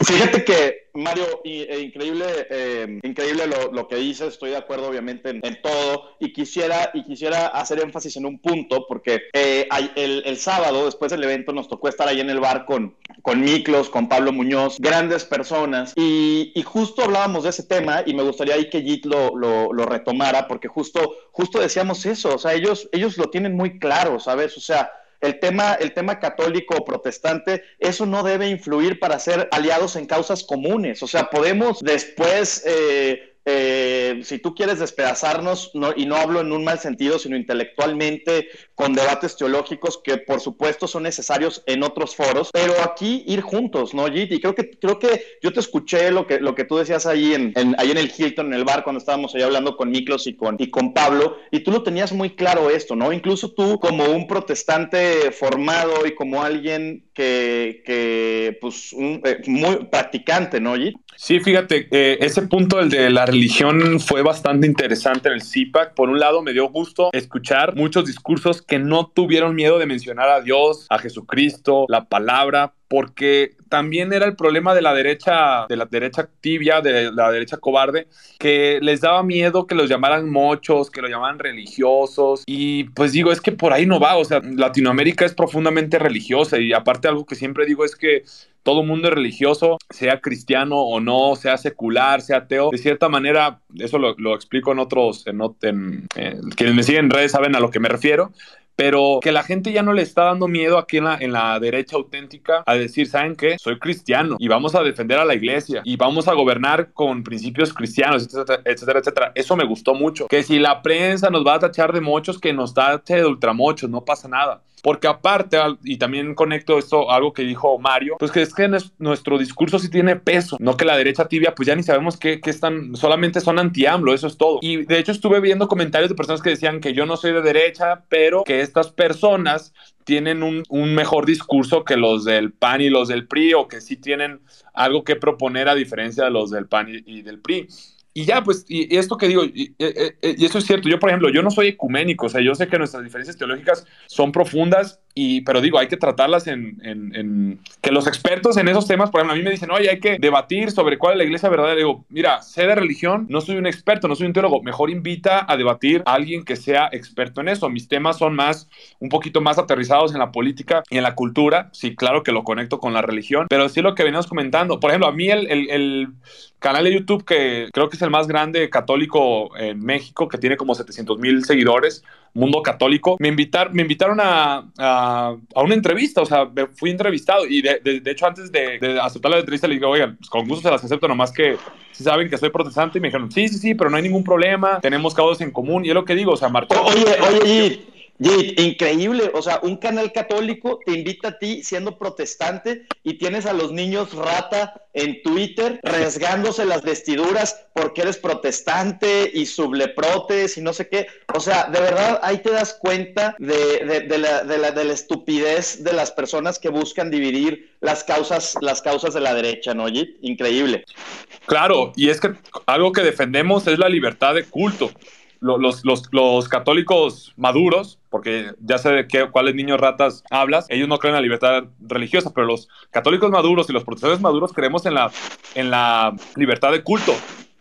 Fíjate que, Mario, e increíble, eh, increíble lo, que dices, estoy de acuerdo obviamente en, todo y quisiera, y quisiera hacer énfasis en un punto porque eh, el, sábado, después del evento, nos tocó estar ahí en el bar con, con Miklos, con Pablo Muñoz, grandes personas y, justo hablábamos de ese tema y me gustaría ahí que Jit lo, lo, retomara porque justo, justo decíamos eso, o sea, ellos, ellos lo tienen muy claro, ¿sabes? O sea, el tema, el tema católico o protestante, eso no debe influir para ser aliados en causas comunes. O sea, podemos después... Eh, eh, si tú quieres despedazarnos, y no hablo en un mal sentido, sino intelectualmente, con debates teológicos que por supuesto son necesarios en otros foros, pero aquí ir juntos, ¿no, Jit? Y creo que, creo que yo te escuché lo que, lo que tú decías ahí en, ahí en el Hilton, en el bar, cuando estábamos ahí hablando con Miklos y con, y con Pablo, y tú lo tenías muy claro esto, ¿no? Incluso tú como un protestante formado y como alguien que, que pues, eh, muy practicante, ¿no, Jit? Sí, fíjate, eh, ese punto, el de la religión, fue bastante interesante en el CIPAC. Por un lado, me dio gusto escuchar muchos discursos que no tuvieron miedo de mencionar a Dios, a Jesucristo, la palabra, porque también era el problema de la derecha, de la derecha tibia, de la derecha cobarde, que les daba miedo que los llamaran mochos, que los llamaran religiosos. Y pues digo, es que por ahí no va, o sea, Latinoamérica es profundamente religiosa y aparte algo que siempre digo es que todo mundo es religioso, sea cristiano o no, sea secular, sea ateo. De cierta manera, eso lo, explico en otros, en, en, quienes me siguen en redes saben a lo que me refiero pero que la gente ya no le está dando miedo aquí en la, en la derecha auténtica a decir, ¿saben qué? Soy cristiano y vamos a defender a la iglesia y vamos a gobernar con principios cristianos, etcétera, etcétera, etcétera. Eso me gustó mucho. Que si la prensa nos va a tachar de mochos, que nos tache de ultramochos, no pasa nada. Porque aparte, y también conecto esto a algo que dijo Mario, pues que es que nuestro discurso sí tiene peso, no que la derecha tibia, pues ya ni sabemos qué, están, solamente son anti-AMLO, eso es todo. Y de hecho estuve viendo comentarios de personas que decían que yo no soy de derecha, pero que estas personas tienen un, un, mejor discurso que los del PAN y los del PRI, o que sí tienen algo que proponer a diferencia de los del PAN y del PRI. Y ya, pues, y, esto que digo, y, y, eso es cierto, yo por ejemplo, yo no soy ecuménico, o sea, yo sé que nuestras diferencias teológicas son profundas, y, pero digo, hay que tratarlas en, que los expertos en esos temas, por ejemplo, a mí me dicen, oye, hay que debatir sobre cuál es la iglesia verdadera. Digo, mira, sé de religión, no soy un experto, no soy un teólogo, mejor invita a debatir a alguien que sea experto en eso. Mis temas son más, un poquito más aterrizados en la política y en la cultura. Sí, claro que lo conecto con la religión, pero sí lo que venimos comentando. Por ejemplo, a mí el, el, el canal de YouTube que creo que es el más grande católico en México, que tiene como 700 mil seguidores, Mundo Católico, me, invitar, me invitaron a, a, una entrevista, o sea, fui entrevistado y de, de, hecho antes de, aceptar la entrevista le digo, oigan, pues con gusto se las acepto, nomás que si saben que soy protestante y me dijeron, sí, sí, sí, pero no hay ningún problema, tenemos causas en común y es lo que digo, o sea, Martín. Oye, oye, increíble, o sea, un canal católico te invita a ti siendo protestante y tienes a los niños rata en Twitter rasgándose las vestiduras porque eres protestante y subleprotes y no sé qué. O sea, de verdad ahí te das cuenta de, la, de, la, de la estupidez de las personas que buscan dividir las causas, las causas de la derecha, ¿no, Oye, Increíble. Claro, y es que algo que defendemos es la libertad de culto los, los, los, católicos maduros, porque ya sé de qué, cuáles niños ratas hablas, ellos no creen en la libertad religiosa, pero los católicos maduros y los protestantes maduros creemos en la, en la libertad de culto.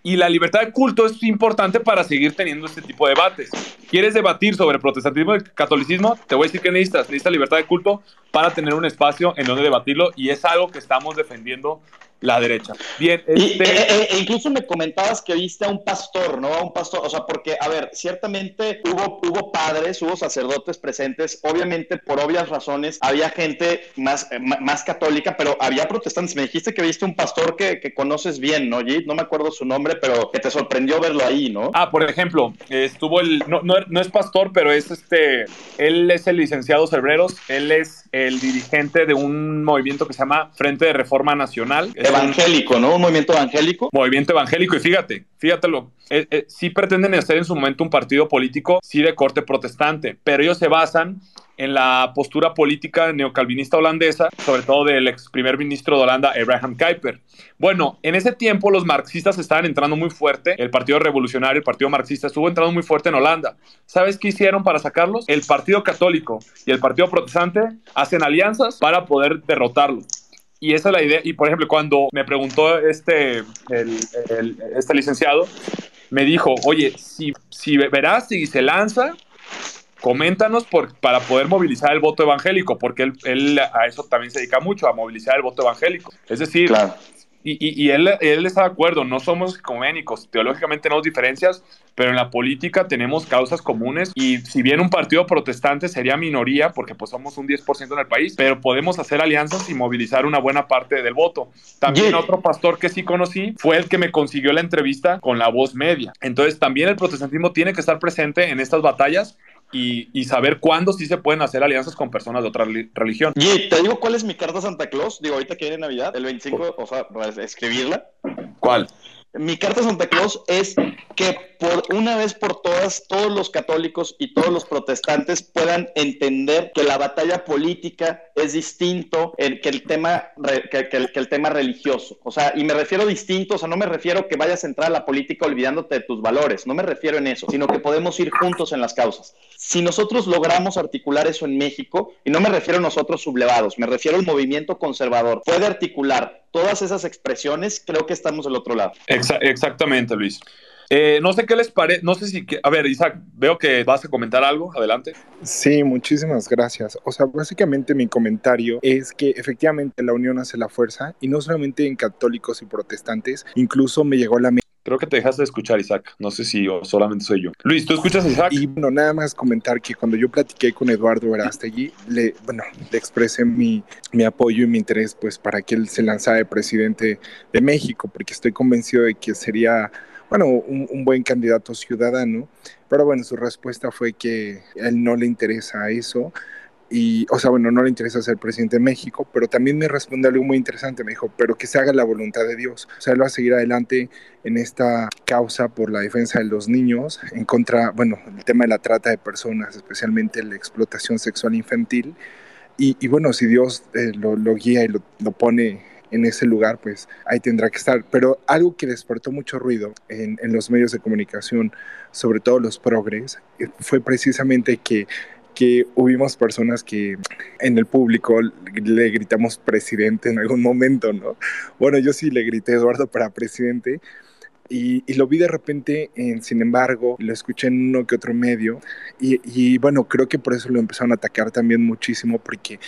Y la libertad de culto es importante para seguir teniendo este tipo de debates. ¿Quieres debatir sobre protestantismo y catolicismo? Te voy a decir que necesitas. Necesitas libertad de culto para tener un espacio en donde debatirlo y es algo que estamos defendiendo la derecha. Bien. Este... E, e, incluso me comentabas que viste a un pastor, ¿no? A un pastor, o sea, porque, a ver, ciertamente hubo, hubo padres, hubo sacerdotes presentes, obviamente por obvias razones había gente más, más católica, pero había protestantes. Me dijiste que viste un pastor que, que conoces bien, ¿no, Jit? No me acuerdo su nombre, pero que te sorprendió verlo ahí, ¿no? Ah, por ejemplo, estuvo el, no, no, no es pastor, pero es este, él es el licenciado Cebreros, él es el dirigente de un movimiento que se llama Frente de Reforma Nacional evangélico, ¿no? Un movimiento evangélico. Movimiento evangélico, y fíjate, fíjatelo, eh, eh, sí pretenden hacer en su momento un partido político, sí de corte protestante, pero ellos se basan en la postura política neocalvinista holandesa, sobre todo del ex primer ministro de Holanda, Abraham Kuyper. Bueno, en ese tiempo los marxistas estaban entrando muy fuerte, el Partido Revolucionario, el Partido Marxista, estuvo entrando muy fuerte en Holanda. ¿Sabes qué hicieron para sacarlos? El Partido Católico y el Partido Protestante hacen alianzas para poder derrotarlos. Y esa es la idea. Y por ejemplo, cuando me preguntó este, este licenciado, me dijo, oye, si, si verás si se lanza, coméntanos por, para poder movilizar el voto evangélico, porque él, él, a eso también se dedica mucho, a movilizar el voto evangélico. Es decir, claro. Y, y, él, él, está de acuerdo, no somos ecuménicos, teológicamente tenemos diferencias, pero en la política tenemos causas comunes y si bien un partido protestante sería minoría, porque pues somos un 10% en el país, pero podemos hacer alianzas y movilizar una buena parte del voto. También otro pastor que sí conocí fue el que me consiguió la entrevista con la voz media. Entonces también el protestantismo tiene que estar presente en estas batallas y, saber cuándo sí se pueden hacer alianzas con personas de otra religión. Y te digo cuál es mi carta a Santa Claus, digo ahorita que viene Navidad, el 25, o sea, escribirla. ¿Cuál? Mi carta a Santa Claus es que por una vez por todas todos los católicos y todos los protestantes puedan entender que la batalla política es distinto que el tema que, el, tema religioso. O sea, y me refiero distinto, o sea, no me refiero que vayas a entrar a la política olvidándote de tus valores, no me refiero en eso, sino que podemos ir juntos en las causas. Si nosotros logramos articular eso en México, y no me refiero a nosotros sublevados, me refiero al movimiento conservador, puede articular todas esas expresiones, creo que estamos del otro lado. exactamente, Luis. Eh, no sé qué les parece, no sé si, a ver, Isaac, veo que vas a comentar algo, adelante. Sí, muchísimas gracias. O sea, básicamente mi comentario es que efectivamente la unión hace la fuerza y no solamente en católicos y protestantes, incluso me llegó a la mente Creo que te dejaste de escuchar, Isaac. No sé si solamente soy yo. Luis, ¿tú escuchas a Isaac? Y bueno, nada más comentar que cuando yo platiqué con Eduardo Verástegui, le, bueno, le expresé mi, mi apoyo y mi interés pues para que él se lanzara de presidente de México, porque estoy convencido de que sería, bueno, un, buen candidato ciudadano. Pero bueno, su respuesta fue que a él no le interesa eso y, o sea, bueno, no le interesa ser presidente de México, pero también me responde algo muy interesante, me dijo, pero que se haga la voluntad de Dios. O sea, él va a seguir adelante en esta causa por la defensa de los niños, en contra, bueno, el tema de la trata de personas, especialmente la explotación sexual infantil. Y, y bueno, si Dios eh, lo, lo, guía y lo, lo pone en ese lugar, pues ahí tendrá que estar. Pero algo que despertó mucho ruido en, los medios de comunicación, sobre todo los progres, eh, fue precisamente que que hubimos personas que en el público le gritamos presidente en algún momento, ¿no? Bueno, yo sí le grité Eduardo para presidente y, lo vi de repente, en, sin embargo, lo escuché en uno que otro medio y, y, bueno, creo que por eso lo empezaron a atacar también muchísimo porque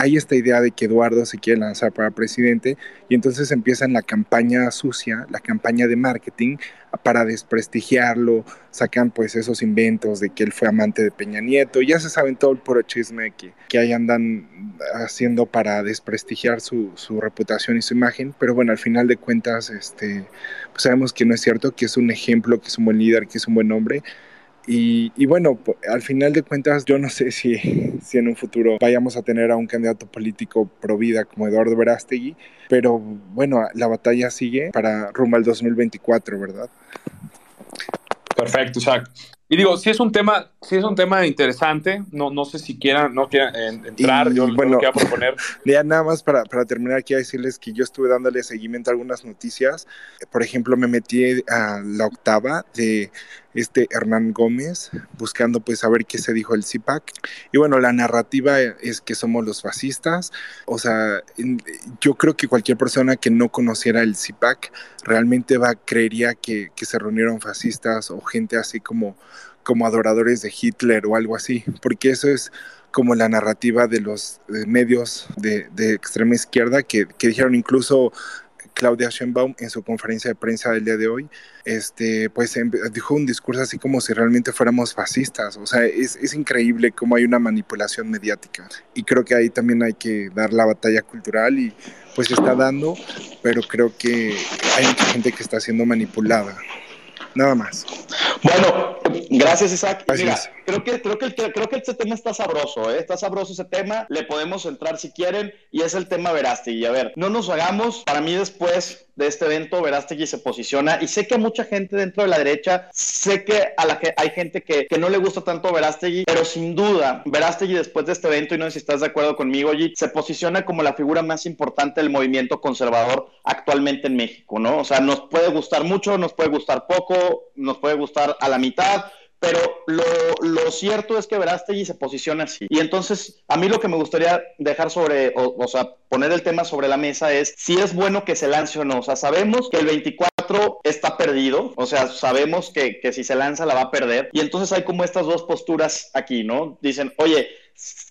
hay esta idea de que Eduardo se quiere lanzar para presidente y entonces empiezan la campaña sucia, la campaña de marketing para desprestigiarlo, sacan pues esos inventos de que él fue amante de Peña Nieto, ya se saben todo el puro chisme que, que ahí andan haciendo para desprestigiar su, su, reputación y su imagen, pero bueno, al final de cuentas este, pues sabemos que no es cierto, que es un ejemplo, que es un buen líder, que es un buen hombre Y, bueno, al final de cuentas, yo no sé si, si en un futuro vayamos a tener a un candidato político pro vida como Eduardo Verástegui, pero bueno, la batalla sigue para rumbo al 2024, ¿verdad? Perfecto, Isaac. Y digo, si es un tema, si es un tema interesante, no, no sé si quieran, no quieran entrar, yo bueno, lo quiero proponer. Ya nada más para, para, terminar, quiero decirles que yo estuve dándole seguimiento a algunas noticias. Por ejemplo, me metí a la octava de este Hernán Gómez, buscando pues saber qué se dijo el CIPAC. Y bueno, la narrativa es que somos los fascistas. O sea, yo creo que cualquier persona que no conociera el CIPAC realmente va, creería que, que se reunieron fascistas o gente así como como adoradores de Hitler o algo así, porque eso es como la narrativa de los medios de, extrema izquierda que, dijeron incluso Claudia Sheinbaum en su conferencia de prensa del día de hoy, este, pues em, dijo un discurso así como si realmente fuéramos fascistas. O sea, es, es, increíble cómo hay una manipulación mediática. Y creo que ahí también hay que dar la batalla cultural y pues se está dando, pero creo que hay mucha gente que está siendo manipulada. Nada más. Bueno, gracias Isaac. Mira, creo que, creo, que, creo que este tema está sabroso, ¿eh? está sabroso ese tema, le podemos entrar si quieren, y es el tema Verástegui. A ver, no nos hagamos, para mí después de este evento, Verástegui se posiciona, y sé que mucha gente dentro de la derecha, sé que a la que hay gente que, que no le gusta tanto Verástegui, pero sin duda, Verástegui después de este evento, y no sé si estás de acuerdo conmigo, G, se posiciona como la figura más importante del movimiento conservador actualmente en México, ¿no? O sea, nos puede gustar mucho, nos puede gustar poco, nos puede gustar a la mitad, pero lo, lo, cierto es que Verástegui se posiciona así. Y entonces, a mí lo que me gustaría dejar sobre, o, o, sea, poner el tema sobre la mesa es si es bueno que se lance o no. O sea, sabemos que el 24 está perdido, o sea, sabemos que, que si se lanza la va a perder. Y entonces hay como estas dos posturas aquí, ¿no? Dicen, oye,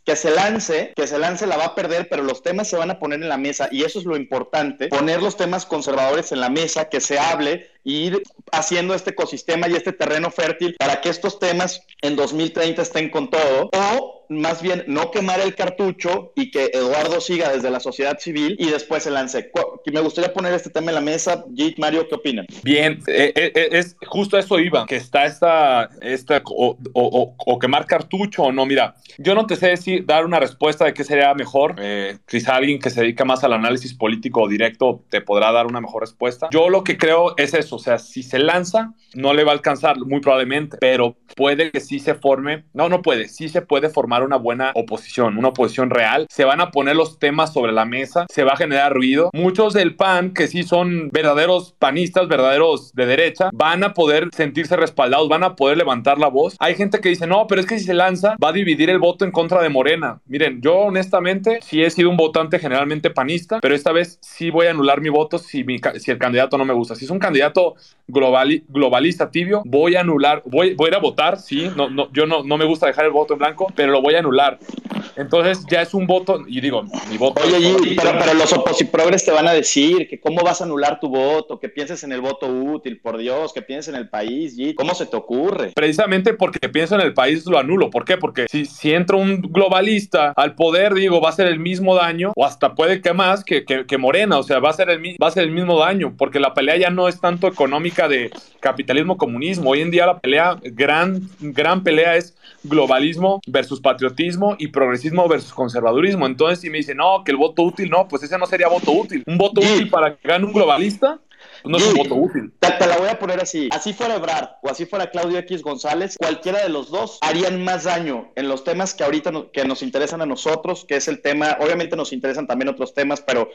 que se lance, que se lance la va a perder, pero los temas se van a poner en la mesa y eso es lo importante, poner los temas conservadores en la mesa, que se hable y ir haciendo este ecosistema y este terreno fértil para que estos temas en 2030 estén con todo o más bien no quemar el cartucho y que Eduardo siga desde la sociedad civil y después se lance. Me gustaría poner este tema en la mesa. Jit, Mario, ¿qué opinan? Bien, eh, eh, eh, es justo eso iba, que está esta, esta o, o, quemar cartucho o no. Mira, yo no te sé decir, dar una respuesta de qué sería mejor. quizá alguien que se dedica más al análisis político directo te podrá dar una mejor respuesta. Yo lo que creo es eso, o sea, si se lanza, no le va a alcanzar, muy probablemente, pero puede que sí se forme, no, no puede, sí se puede formar una buena oposición, una oposición real. Se van a poner los temas sobre la mesa, se va a generar ruido. Muchos del PAN, que sí son verdaderos panistas, verdaderos de derecha, van a poder sentirse respaldados, van a poder levantar la voz. Hay gente que dice, no, pero es que si se lanza, va a dividir el voto en contra de Morena. Miren, yo honestamente sí he sido un votante generalmente panista, pero esta vez sí voy a anular mi voto si, si el candidato no me gusta. Si es un candidato global, globalista tibio, voy a anular, voy, a ir a votar, sí, no, no, yo no me gusta dejar el voto en blanco, pero lo voy a anular. Entonces ya es un voto, y digo, mi voto. Oye, pero, pero, los oposiprogres te van a decir que cómo vas a anular tu voto, que pienses en el voto útil, por Dios, que pienses en el país, G. ¿Cómo se te ocurre? Precisamente porque pienso en el país lo anulo. ¿Por qué? Porque si, si entra un globalista al poder, digo, va a ser el mismo daño, o hasta puede que más que, que, Morena, o sea, va a, ser el, va a ser el mismo daño, porque la pelea ya no es tanto económica de capitalismo-comunismo. Hoy en día la pelea, gran, gran pelea es globalismo versus patriotismo y progresismo versus conservadurismo. Entonces, si me dicen, no, que el voto útil, no, pues ese no sería voto útil. Un voto útil para que gane un globalista no es un voto útil. Te, la voy a poner así. Así fuera Ebrard o así fuera Claudio X González, cualquiera de los dos harían más daño en los temas que ahorita que nos interesan a nosotros, que es el tema, obviamente nos interesan también otros temas, pero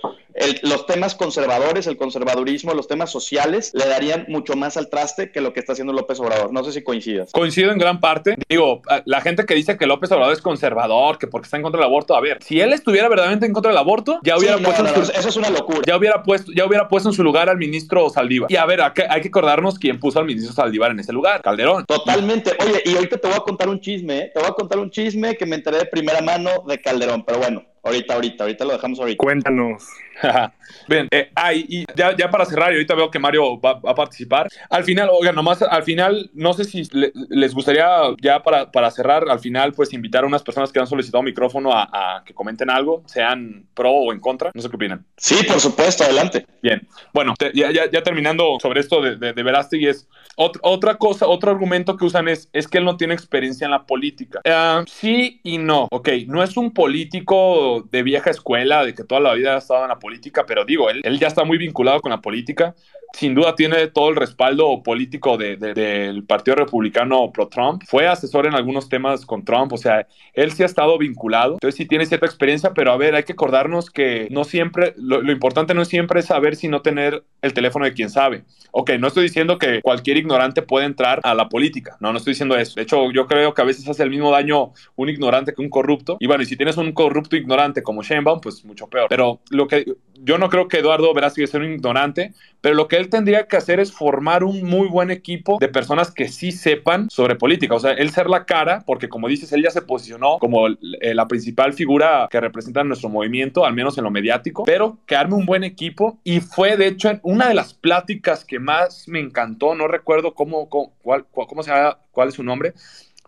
los temas conservadores, el conservadurismo, los temas sociales, le darían mucho más al traste que lo que está haciendo López Obrador. No sé si coincidas. Coincido en gran parte. Digo, la gente que dice que López Obrador es conservador, que porque está en contra del aborto, a ver, si él estuviera verdaderamente en contra del aborto, ya hubiera puesto... eso es una locura. Ya hubiera, puesto, ya hubiera puesto en su lugar al ministro Saldívar. Y a ver, hay que acordarnos quién puso al ministro Saldívar en ese lugar, Calderón. Totalmente. Oye, y ahorita te voy a contar un chisme, ¿eh? te voy a contar un chisme que me enteré de primera mano de Calderón, pero bueno, Ahorita, ahorita, ahorita lo dejamos ahorita. Cuéntanos. Bien, eh, y ya, ya para cerrar, y ahorita veo que Mario va, a participar. Al final, oigan, nomás al final, no sé si les gustaría ya para, para, cerrar, al final, pues invitar a unas personas que han solicitado micrófono a, que comenten algo, sean pro o en contra. No sé qué opinan. Sí, por supuesto, adelante. Bien, bueno, ya, ya, terminando sobre esto de, de, de Verástegui, es otra cosa, otro argumento que usan es, es que él no tiene experiencia en la política. Uh, sí y no. Ok, no es un político de vieja escuela, de que toda la vida ha estado en la política, pero digo, él, él ya está muy vinculado con la política sin duda tiene todo el respaldo político del Partido Republicano pro-Trump. Fue asesor en algunos temas con Trump, o sea, él sí ha estado vinculado, entonces sí tiene cierta experiencia, pero a ver, hay que acordarnos que no siempre, lo, importante no siempre es saber si no tener el teléfono de quien sabe. Ok, no estoy diciendo que cualquier ignorante puede entrar a la política, no, no estoy diciendo eso. De hecho, yo creo que a veces hace el mismo daño un ignorante que un corrupto. Y bueno, y si tienes un corrupto ignorante como Sheinbaum, pues mucho peor. Pero lo que yo no creo que Eduardo Verástegui sea un ignorante, pero lo que él tendría que hacer es formar un muy buen equipo de personas que sí sepan sobre política. O sea, él ser la cara, porque como dices, él ya se posicionó como eh, la principal figura que representa nuestro movimiento, al menos en lo mediático, pero que arme un buen equipo y fue de hecho una de las pláticas que más me encantó, no recuerdo cómo, cómo, cuál, cómo se llama, cuál es su nombre,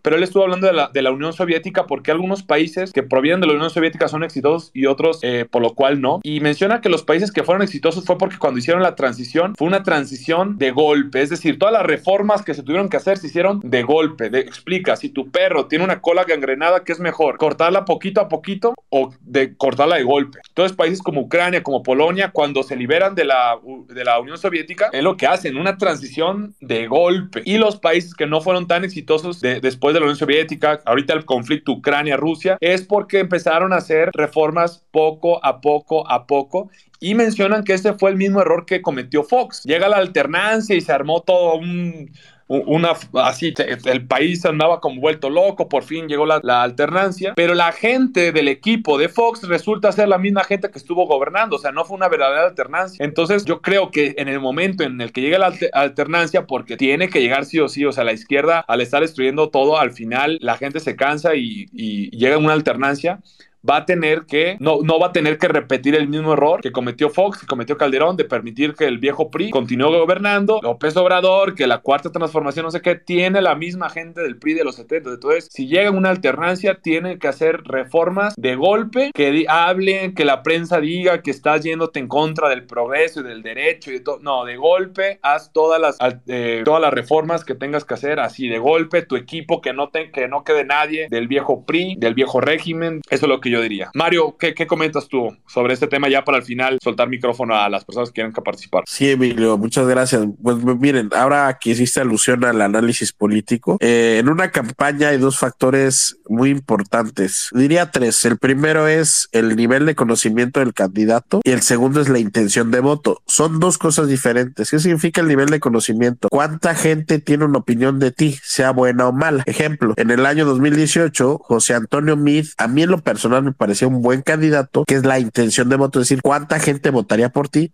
pero él estuvo hablando de la, de la Unión Soviética porque algunos países que provienen de la Unión Soviética son exitosos y otros eh, por lo cual no. Y menciona que los países que fueron exitosos fue porque cuando hicieron la transición fue una transición de golpe, es decir, todas las reformas que se tuvieron que hacer se hicieron de golpe. De, explica, si tu perro tiene una cola gangrenada, ¿qué es mejor? ¿Cortarla poquito a poquito o de cortarla de golpe? Entonces países como Ucrania, como Polonia, cuando se liberan de la, de la Unión Soviética, es lo que hacen, una transición de golpe. Y los países que no fueron tan exitosos después de de la Unión Soviética, ahorita el conflicto Ucrania-Rusia, es porque empezaron a hacer reformas poco a poco a poco y mencionan que ese fue el mismo error que cometió Fox. Llega la alternancia y se armó todo un una así el país andaba como vuelto loco, por fin llegó la, alternancia, pero la gente del equipo de Fox resulta ser la misma gente que estuvo gobernando, o sea, no fue una verdadera alternancia. Entonces, yo creo que en el momento en el que llega la alternancia, porque tiene que llegar sí o sí, o sea, la izquierda al estar destruyendo todo, al final la gente se cansa y, y llega una alternancia va a tener que, no, no va a tener que repetir el mismo error que cometió Fox, que cometió Calderón, de permitir que el viejo PRI continúe gobernando. López Obrador, que la cuarta transformación, no sé qué, tiene la misma gente del PRI de los 70. Entonces, si llega una alternancia, tiene que hacer reformas de golpe, que hablen, que la prensa diga que estás yéndote en contra del progreso y del derecho y todo. No, de golpe, haz todas las, eh, todas las reformas que tengas que hacer así, de golpe, tu equipo, que no, te, que no quede nadie del viejo PRI, del viejo régimen. Eso es lo que yo diría. Mario, ¿qué, comentas tú sobre este tema ya para al final soltar micrófono a las personas que quieran participar? Sí, Emilio, muchas gracias. Pues miren, ahora que hiciste alusión al análisis político, eh, en una campaña hay dos factores muy importantes. Diría tres. El primero es el nivel de conocimiento del candidato y el segundo es la intención de voto. Son dos cosas diferentes. ¿Qué significa el nivel de conocimiento? ¿Cuánta gente tiene una opinión de ti, sea buena o mala? Ejemplo, en el año 2018, José Antonio Mid, a mí en lo personal me parecía un buen candidato, que es la intención de voto, es decir, cuánta gente votaría por ti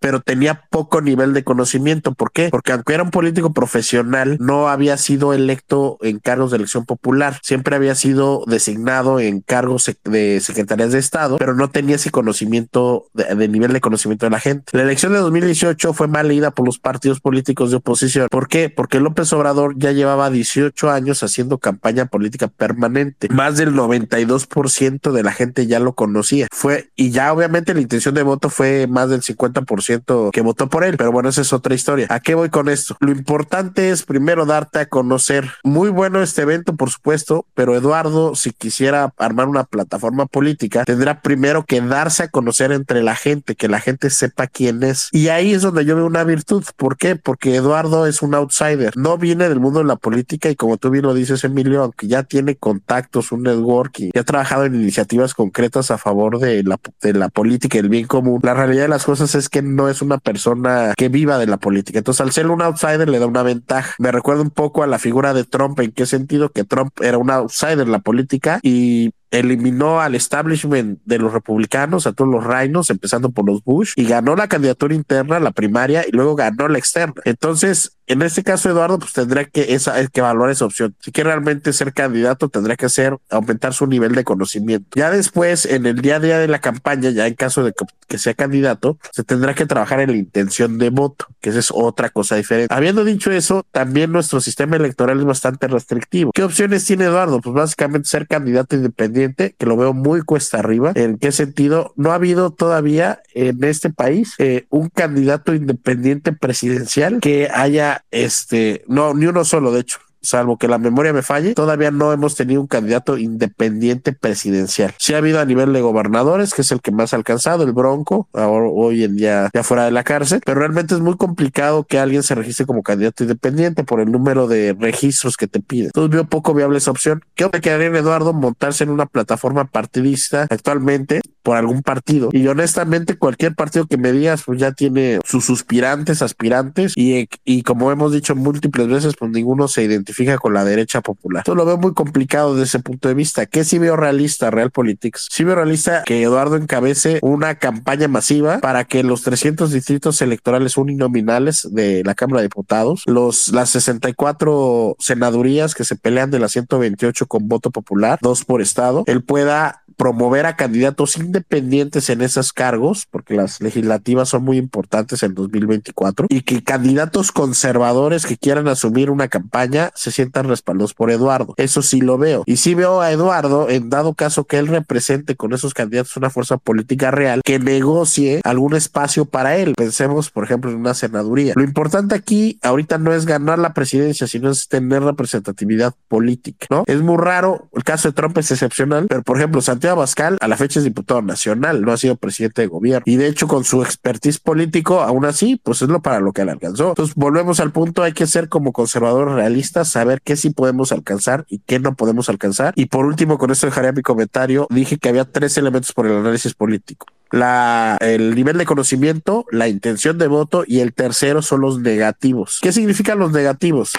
pero tenía poco nivel de conocimiento. ¿Por qué? Porque aunque era un político profesional, no había sido electo en cargos de elección popular. Siempre había sido designado en cargos de secretarías de Estado, pero no tenía ese conocimiento de, nivel de conocimiento de la gente. La elección de 2018 fue mal leída por los partidos políticos de oposición. ¿Por qué? Porque López Obrador ya llevaba 18 años haciendo campaña política permanente. Más del 92% de la gente ya lo conocía. Fue, y ya obviamente la intención de voto fue más del 50% que votó por él. Pero bueno, esa es otra historia. ¿A qué voy con esto? Lo importante es primero darte a conocer. Muy bueno este evento, por supuesto, pero Eduardo, si quisiera armar una plataforma política, tendrá primero que darse a conocer entre la gente, que la gente sepa quién es. Y ahí es donde yo veo una virtud. ¿Por qué? Porque Eduardo es un outsider. No viene del mundo de la política y como tú bien lo dices, Emilio, aunque ya tiene contactos, un networking, y ha trabajado en iniciativas concretas a favor de la, de la política y el bien común, la realidad de las cosas es que no es una persona que viva de la política. Entonces, al ser un outsider le da una ventaja. Me recuerda un poco a la figura de Trump, en qué sentido que Trump era un outsider en la política y eliminó al establishment de los republicanos, a todos los reinos, empezando por los Bush, y ganó la candidatura interna, la primaria, y luego ganó la externa. Entonces, en este caso, Eduardo, pues tendrá que, esa, que valorar esa opción. Si quiere realmente ser candidato, tendrá que hacer, aumentar su nivel de conocimiento. Ya después, en el día a día de la campaña, ya en caso de que, sea candidato, se tendrá que trabajar en la intención de voto, que esa es otra cosa diferente. Habiendo dicho eso, también nuestro sistema electoral es bastante restrictivo. ¿Qué opciones tiene Eduardo? Pues básicamente ser candidato independiente, que lo veo muy cuesta arriba. ¿En qué sentido? No ha habido todavía en este país eh, un candidato independiente presidencial que haya, este, no, ni uno solo, de hecho salvo que la memoria me falle, todavía no hemos tenido un candidato independiente presidencial. Sí ha habido a nivel de gobernadores, que es el que más ha alcanzado, el Bronco, ahora, hoy en día ya fuera de la cárcel, pero realmente es muy complicado que alguien se registre como candidato independiente por el número de registros que te piden. Entonces veo poco viable esa opción. ¿Qué me quedaría Eduardo montarse en una plataforma partidista actualmente por algún partido? Y honestamente cualquier partido que me digas pues ya tiene sus suspirantes, aspirantes y, y como hemos dicho múltiples veces pues ninguno se identifica identifica con la derecha popular. Esto lo veo muy complicado desde ese punto de vista. ¿Qué sí veo realista, Realpolitics? Sí veo realista que Eduardo encabece una campaña masiva para que los 300 distritos electorales uninominales de la Cámara de Diputados, los, las 64 senadurías que se pelean de las 128 con voto popular, dos por estado, él pueda promover a candidatos independientes en esos cargos, porque las legislativas son muy importantes en 2024, y que candidatos conservadores que quieran asumir una campaña se sientan respaldados por Eduardo. Eso sí lo veo. Y sí veo a Eduardo, en dado caso que él represente con esos candidatos una fuerza política real, que negocie algún espacio para él. Pensemos, por ejemplo, en una senaduría. Lo importante aquí ahorita no es ganar la presidencia, sino es tener representatividad política, ¿no? Es muy raro, el caso de Trump es excepcional, pero por ejemplo, Santiago Abascal a la fecha es diputado nacional, no ha sido presidente de gobierno. Y de hecho, con su expertise político, aún así, pues es lo para lo que le alcanzó. Entonces, volvemos al punto, hay que ser como conservadores realistas, saber qué sí podemos alcanzar y qué no podemos alcanzar. Y por último, con esto dejaría mi comentario, dije que había tres elementos por el análisis político la, el nivel de conocimiento, la intención de voto y el tercero son los negativos. ¿Qué significan los negativos?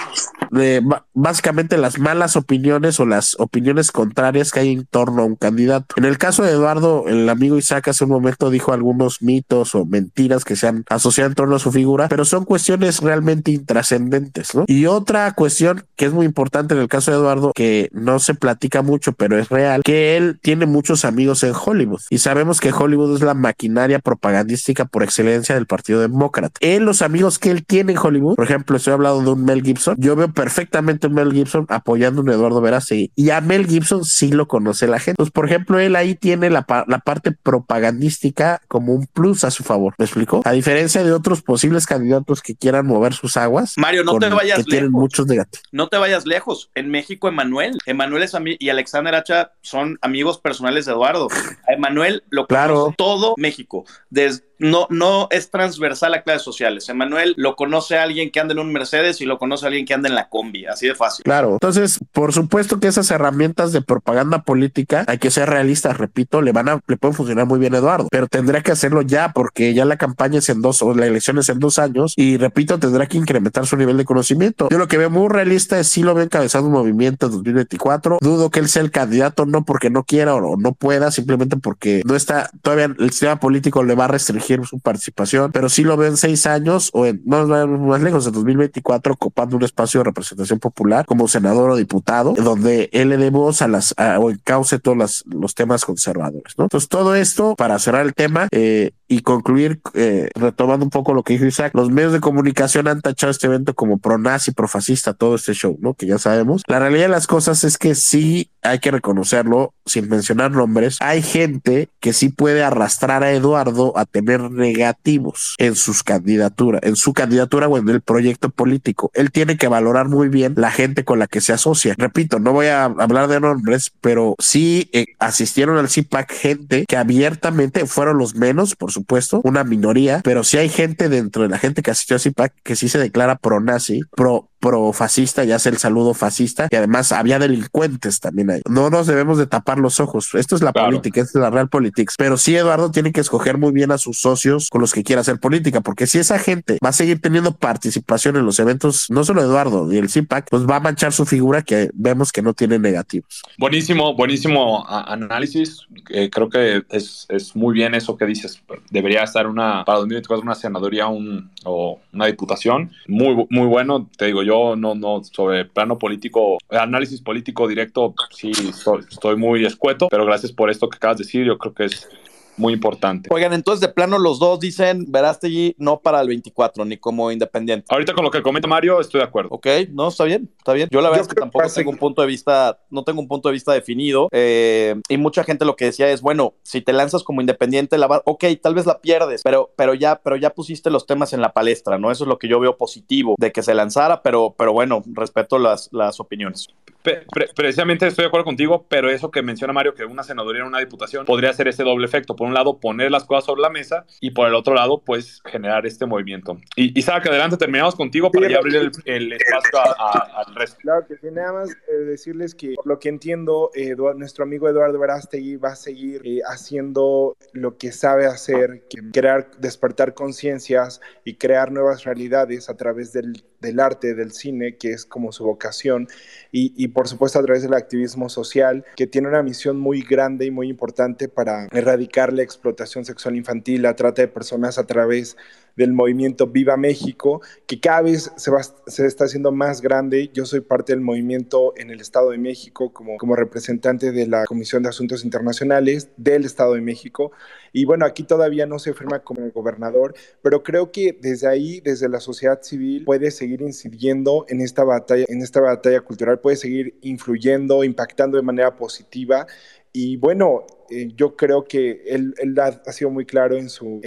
Básicamente las malas opiniones o las opiniones contrarias que hay en torno a un candidato. En el caso de Eduardo, el amigo Isaac hace un momento dijo algunos mitos o mentiras que se han asociado en torno a su figura, pero son cuestiones realmente intrascendentes, ¿no? Y otra cuestión que es muy importante en el caso de Eduardo, que no se platica mucho, pero es real, que él tiene muchos amigos en Hollywood y sabemos que Hollywood es la maquinaria propagandística por excelencia del Partido Demócrata. En los amigos que él tiene en Hollywood, por ejemplo, estoy hablando de un Mel Gibson, yo veo perfectamente a Mel Gibson apoyando a un Eduardo Verástegui y a Mel Gibson sí lo conoce la gente. Pues, por ejemplo, él ahí tiene la, la parte propagandística como un plus a su favor. ¿Me explico? A diferencia de otros posibles candidatos que quieran mover sus aguas. Mario, no te vayas que Tienen muchos negativos. No te vayas lejos. En México, Emanuel. Emanuel es y Alexander Hacha son amigos personales de Eduardo. A Emanuel lo claro. todo todo México. Desde no, no es transversal a clases sociales. Emanuel lo conoce a alguien que anda en un Mercedes y lo conoce a alguien que anda en la combi, así de fácil. Claro, entonces, por supuesto que esas herramientas de propaganda política, hay que ser realistas, repito, le van a, le pueden funcionar muy bien a Eduardo, pero tendrá que hacerlo ya porque ya la campaña es en dos, o la elección es en dos años y repito, tendrá que incrementar su nivel de conocimiento. Yo lo que veo muy realista es si lo ve encabezando un movimiento en 2024. Dudo que él sea el candidato, no porque no quiera o no pueda, simplemente porque no está, todavía el sistema político le va a restringir su participación, pero sí lo veo en seis años o en más, más lejos, en 2024, ocupando un espacio de representación popular como senador o diputado, donde él le dé voz a las o encauce todos los temas conservadores. ¿no? Entonces, todo esto para cerrar el tema eh, y concluir, eh, retomando un poco lo que dijo Isaac, los medios de comunicación han tachado este evento como pro-nazi, pro-fascista, todo este show, ¿no? Que ya sabemos. La realidad de las cosas es que sí hay que reconocerlo, sin mencionar nombres, hay gente que sí puede arrastrar a Eduardo a tener negativos en sus candidaturas, en su candidatura o en el proyecto político. Él tiene que valorar muy bien la gente con la que se asocia. Repito, no voy a hablar de nombres, pero sí eh, asistieron al CIPAC gente que abiertamente fueron los menos, por supuesto, una minoría, pero sí hay gente dentro de la gente que asistió al CIPAC que sí se declara pro-nazi, pro pro-fascista, ya sea el saludo fascista, y además había delincuentes también ahí. No nos debemos de tapar los ojos. Esto es la Claro. política, esto es la real politics. Pero sí, Eduardo tiene que escoger muy bien a sus socios con los que quiera hacer política, porque si esa gente va a seguir teniendo participación en los eventos, no solo Eduardo y el CIPAC, pues va a manchar su figura que vemos que no tiene negativos. Buenísimo, buenísimo análisis. Eh, creo que es, es muy bien eso que dices. Debería estar una para 2024 una senaduría un, o una diputación. Muy, muy bueno. Te digo, yo no, no sobre plano político, análisis político directo, sí estoy, estoy muy escueto, pero gracias por esto que acabas de decir. Yo creo que es muy importante. Oigan, entonces de plano los dos dicen Verástegui no para el 24, ni como independiente. Ahorita con lo que comenta Mario, estoy de acuerdo. Ok, no, está bien, está bien. Yo la verdad Yo es que tampoco tengo un punto de vista, no tengo un punto de vista definido. eh, y mucha gente lo que decía es, bueno, si te lanzas como independiente, la va- ok, tal vez la pierdes, pero, pero ya, pero ya pusiste los temas en la palestra, ¿no? Eso es lo que yo veo positivo de que se lanzara, pero, pero bueno, respeto las, las opiniones. Pre- pre- precisamente estoy de acuerdo contigo, pero eso que menciona Mario, que una senaduría en una diputación podría hacer ese doble efecto. Por un lado, poner las cosas sobre la mesa y por el otro lado, pues generar este movimiento. Y Isaac, adelante, terminamos contigo para ya abrir el, espacio al resto. Claro que sí, nada más eh, decirles que por lo que entiendo, eh, nuestro amigo Eduardo Verástegui va a seguir eh, haciendo lo que sabe hacer, crear, despertar conciencias y crear nuevas realidades a través del, del arte, del cine, que es como su vocación, y, por supuesto a través del activismo social, que tiene una misión muy grande y muy importante para erradicar la explotación sexual infantil, la trata de personas a través del movimiento Viva México, que cada vez se, va, se está haciendo más grande. Yo soy parte del movimiento en el Estado de México como, como representante de la Comisión de Asuntos Internacionales del Estado de México. Y bueno, aquí todavía no se firma como gobernador, pero creo que desde ahí, desde la sociedad civil, puede seguir incidiendo en esta batalla, en esta batalla cultural, puede seguir influyendo, impactando de manera positiva. Y bueno, eh, yo creo que él, ha, sido muy claro en su,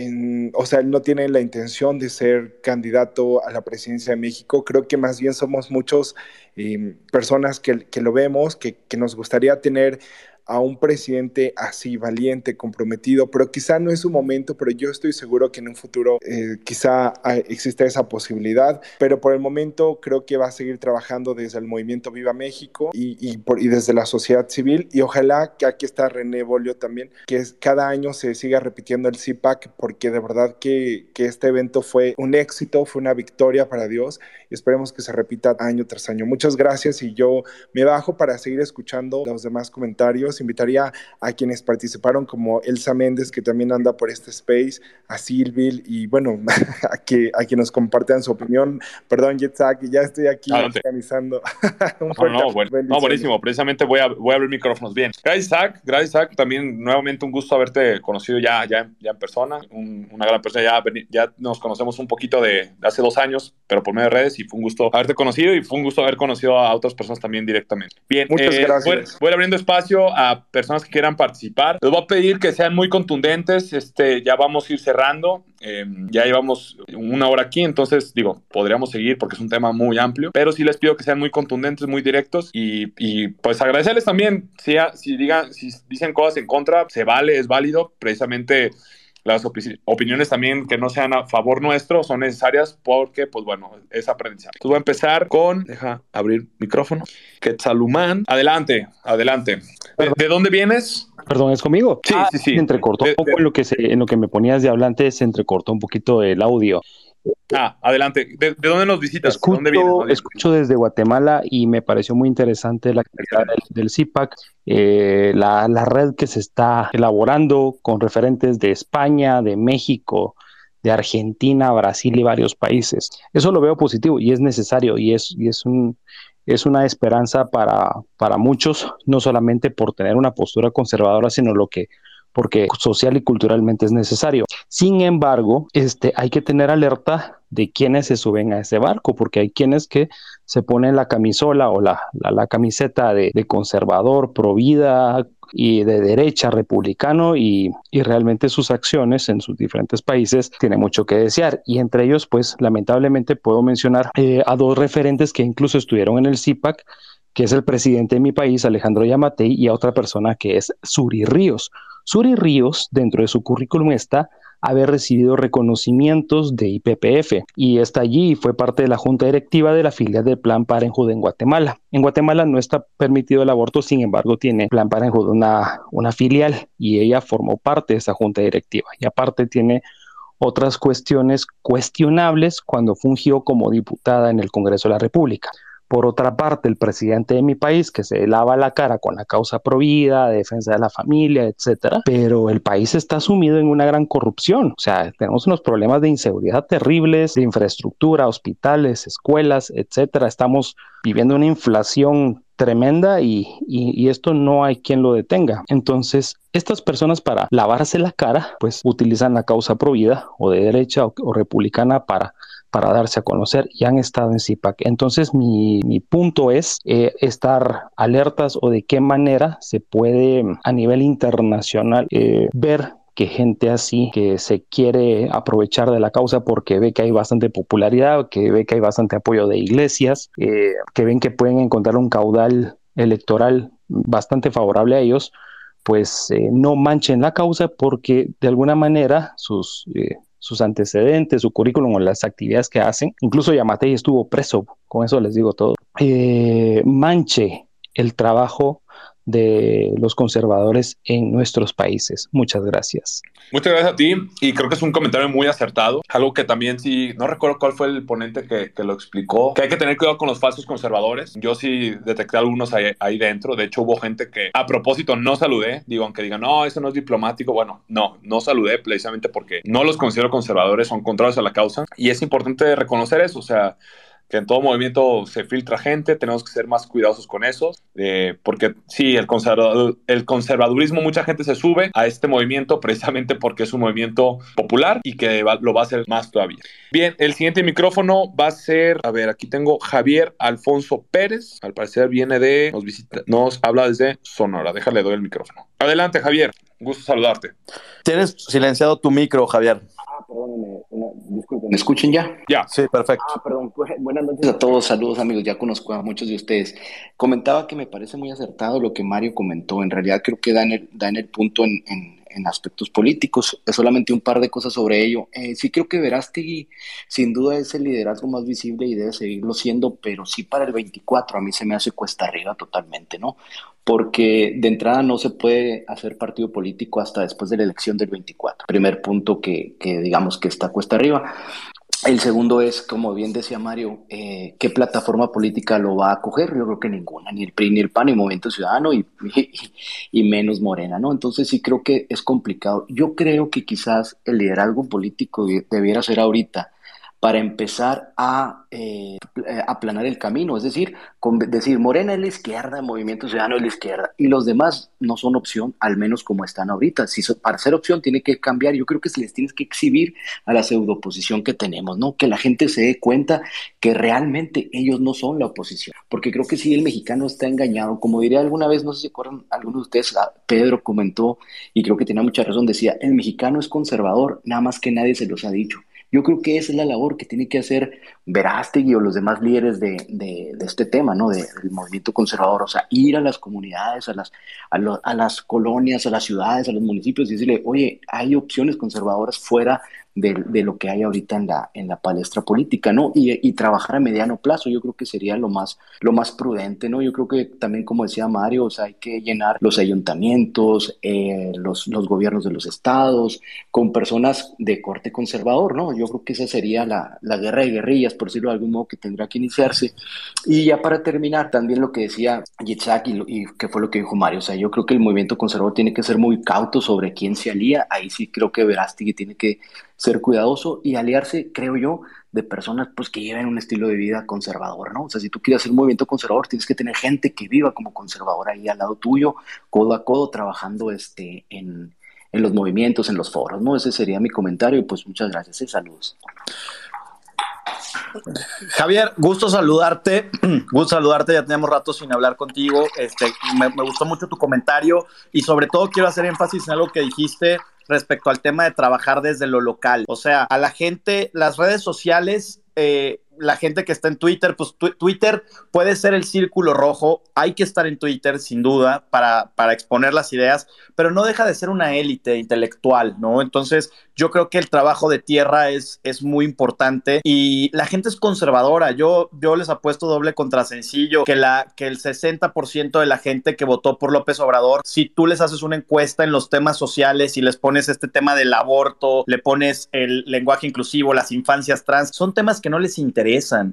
o sea, él no tiene la intención de ser candidato a la presidencia de México. Creo que más bien somos muchos eh, personas que, lo vemos, que nos gustaría tener a un presidente así, valiente, comprometido, pero quizá no es su momento, pero yo estoy seguro que en un futuro eh, quizá exista esa posibilidad, pero por el momento creo que va a seguir trabajando desde el movimiento Viva México y, y, por, y desde la sociedad civil y ojalá que aquí está René Bolio también, que es, cada año se siga repitiendo el CIPAC porque de verdad que, que este evento fue un éxito, fue una victoria para Dios y esperemos que se repita año tras año. Muchas gracias y yo me bajo para seguir escuchando los demás comentarios invitaría a quienes participaron como Elsa Méndez, que también anda por este space, a Silvil y bueno, a que, a que nos compartan su opinión. Perdón, Jetzak, ya estoy aquí Adelante. organizando. Un no, no, bueno, no, buenísimo. Precisamente voy a, voy a abrir micrófonos. Bien. Gracias, Zach. Gracias, Zach. También nuevamente un gusto haberte conocido ya, ya, ya en persona. Un, una gran persona. Ya, ya nos conocemos un poquito de, de hace dos años, pero por medio de redes y fue un gusto haberte conocido y fue un gusto haber conocido a otras personas también directamente. Bien. Muchas eh, gracias. Voy, voy abriendo espacio a personas que quieran participar. Les voy a pedir que sean muy contundentes. Este, ya vamos a ir cerrando. Eh, ya llevamos una hora aquí, entonces digo, podríamos seguir porque es un tema muy amplio, pero sí les pido que sean muy contundentes, muy directos y, y pues agradecerles también si, si, digan, si dicen cosas en contra, se vale, es válido, precisamente las op opiniones también que no sean a favor nuestro son necesarias porque, pues bueno, es aprendizaje. Entonces voy a empezar con, deja abrir micrófono, Quetzalumán, adelante, adelante. ¿De, ¿De, dónde vienes? Perdón, ¿es conmigo? Sí, ah, sí, sí. Se entrecortó un poco en lo, que se, en lo que me ponías de hablante, se entrecortó un poquito el audio. Ah, adelante. ¿De, de dónde nos visitas? Escucho, ¿De dónde vienes? ¿Dónde escucho desde Guatemala y me pareció muy interesante la actividad del, del CIPAC, eh, la, la red que se está elaborando con referentes de España, de México, de Argentina, Brasil y varios países. Eso lo veo positivo y es necesario y es, y es un, es una esperanza para, para muchos, no solamente por tener una postura conservadora, sino lo que porque social y culturalmente es necesario. Sin embargo, este, hay que tener alerta de quienes se suben a ese barco, porque hay quienes que se ponen la camisola o la, la, camiseta de, de, conservador, pro vida y de derecha republicano y, y, realmente sus acciones en sus diferentes países tienen mucho que desear. Y entre ellos, pues lamentablemente puedo mencionar eh, a dos referentes que incluso estuvieron en el CIPAC, que es el presidente de mi país, Alejandro Yamatei, y a otra persona que es Suri Ríos. Suri Ríos, dentro de su currículum está haber recibido reconocimientos de IPPF y está allí y fue parte de la junta directiva de la filial del Plan Parenthood en Guatemala. En Guatemala no está permitido el aborto, sin embargo tiene Plan Parenthood una, una filial y ella formó parte de esa junta directiva y aparte tiene otras cuestiones cuestionables cuando fungió como diputada en el Congreso de la República. Por otra parte, el presidente de mi país, que se lava la cara con la causa provida, defensa de la familia, etcétera, pero el país está sumido en una gran corrupción. O sea, tenemos unos problemas de inseguridad terribles, de infraestructura, hospitales, escuelas, etcétera. Estamos viviendo una inflación tremenda y, esto no hay quien lo detenga. Entonces, estas personas para lavarse la cara, pues utilizan la causa provida o de derecha o republicana para para darse a conocer y han estado en CIPAC. Entonces mi, punto es eh, estar alertas o de qué manera se puede a nivel internacional eh, ver que gente así que se quiere aprovechar de la causa porque ve que hay bastante popularidad, que ve que hay bastante apoyo de iglesias, eh, que ven que pueden encontrar un caudal electoral bastante favorable a ellos, pues no manchen la causa porque de alguna manera sus sus antecedentes, su currículum o las actividades que hacen. Incluso Yamatei estuvo preso, con eso les digo todo. Eh, manche el trabajo de los conservadores en nuestros países. Muchas gracias. Muchas gracias a ti y creo que es un comentario muy acertado. Algo que también sí, no recuerdo cuál fue el ponente que, que lo explicó, que hay que tener cuidado con los falsos conservadores. Yo sí detecté algunos ahí, ahí, dentro. De hecho, hubo gente que a propósito no saludé. Digo, aunque digan, no, eso no es diplomático. Bueno, no, no saludé precisamente porque no los considero conservadores, son contrarios a la causa. Y es importante reconocer eso. O sea, que en todo movimiento se filtra gente, tenemos que ser más cuidadosos con eso, eh, porque sí, el, el conservadurismo, mucha gente se sube a este movimiento precisamente porque es un movimiento popular y que lo va a hacer más todavía. Bien, el siguiente micrófono va a ser, a ver, aquí tengo Javier Alfonso Pérez, al parecer viene de, nos, visita, nos habla desde Sonora, déjale, doy el micrófono. Adelante, Javier, gusto saludarte. Tienes silenciado tu micro, Javier. Ah, perdóname, disculpen, ¿me escuchen ya? Ya. Sí, perfecto. Ah, perdón, buenas noches a todos, saludos amigos, ya conozco a muchos de ustedes. Comentaba que me parece muy acertado lo que Mario comentó, en realidad creo que da en el, da en el punto en, en, aspectos políticos, solamente un par de cosas sobre ello. Eh, sí creo que Verástegui sin duda es el liderazgo más visible y debe seguirlo siendo, pero sí para el 24 a mí se me hace cuesta arriba totalmente, ¿no? porque de entrada no se puede hacer partido político hasta después de la elección del 24. Primer punto que, digamos que está cuesta arriba. El segundo es, como bien decía Mario, eh, ¿qué plataforma política lo va a coger? Yo creo que ninguna, ni el PRI, ni el PAN, ni Movimiento Ciudadano, y, y, menos Morena, ¿no? Entonces sí creo que es complicado. Yo creo que quizás el liderazgo político debiera ser ahorita para empezar a eh, aplanar el camino, es decir, decir Morena es la izquierda, Movimiento Ciudadano es la izquierda, y los demás no son opción, al menos como están ahorita. Si para ser opción tiene que cambiar, yo creo que se les tiene que exhibir a la pseudo-oposición que tenemos, ¿no? Que la gente se dé cuenta que realmente ellos no son la oposición, porque creo que si el mexicano está engañado, como diría alguna vez, no sé si acuerdan, algunos de ustedes, ah, Pedro comentó, y creo que tenía mucha razón, decía, el mexicano es conservador, nada más que nadie se los ha dicho. Yo creo que esa es la labor que tiene que hacer Verástegui o los demás líderes de, este tema, ¿no? del movimiento conservador, o sea, ir a las comunidades, a las, a, las colonias, a las ciudades, a los municipios y decirle, oye, hay opciones conservadoras fuera de, lo que hay ahorita en la, en la palestra política, ¿no? Y, trabajar a mediano plazo, yo creo que sería lo más, lo más prudente, ¿no? Yo creo que también, como decía Mario, o sea, hay que llenar los ayuntamientos, eh, los, los gobiernos de los estados, con personas de corte conservador, ¿no? Yo creo que esa sería la, la guerra de guerrillas, por decirlo de algún modo, que tendrá que iniciarse. Y ya para terminar, también lo que decía Yitzhak y, y que fue lo que dijo Mario, o sea, yo creo que el movimiento conservador tiene que ser muy cauto sobre quién se alía, ahí sí creo que Verástegui tiene que ser cuidadoso y aliarse, creo yo, de personas pues que lleven un estilo de vida conservador, ¿no? O sea, si tú quieres hacer un movimiento conservador, tienes que tener gente que viva como conservador ahí al lado tuyo, codo a codo, trabajando este, en, en los movimientos, en los foros, ¿no? Ese sería mi comentario y pues muchas gracias y saludos. Javier, gusto saludarte, gusto saludarte, ya tenemos rato sin hablar contigo, este, me, me, gustó mucho tu comentario y sobre todo quiero hacer énfasis en algo que dijiste respecto al tema de trabajar desde lo local. O sea, a la gente, las redes sociales eh, la gente que está en Twitter, pues Twitter puede ser el círculo rojo, hay que estar en Twitter sin duda para, para exponer las ideas, pero no deja de ser una élite intelectual, ¿no? Entonces yo creo que el trabajo de tierra es, es muy importante y la gente es conservadora, yo, yo les apuesto doble contra sencillo, que, la, que el 60% de la gente que votó por López Obrador, si tú les haces una encuesta en los temas sociales y les pones este tema del aborto, le pones el lenguaje inclusivo, las infancias trans, son temas que no les interesan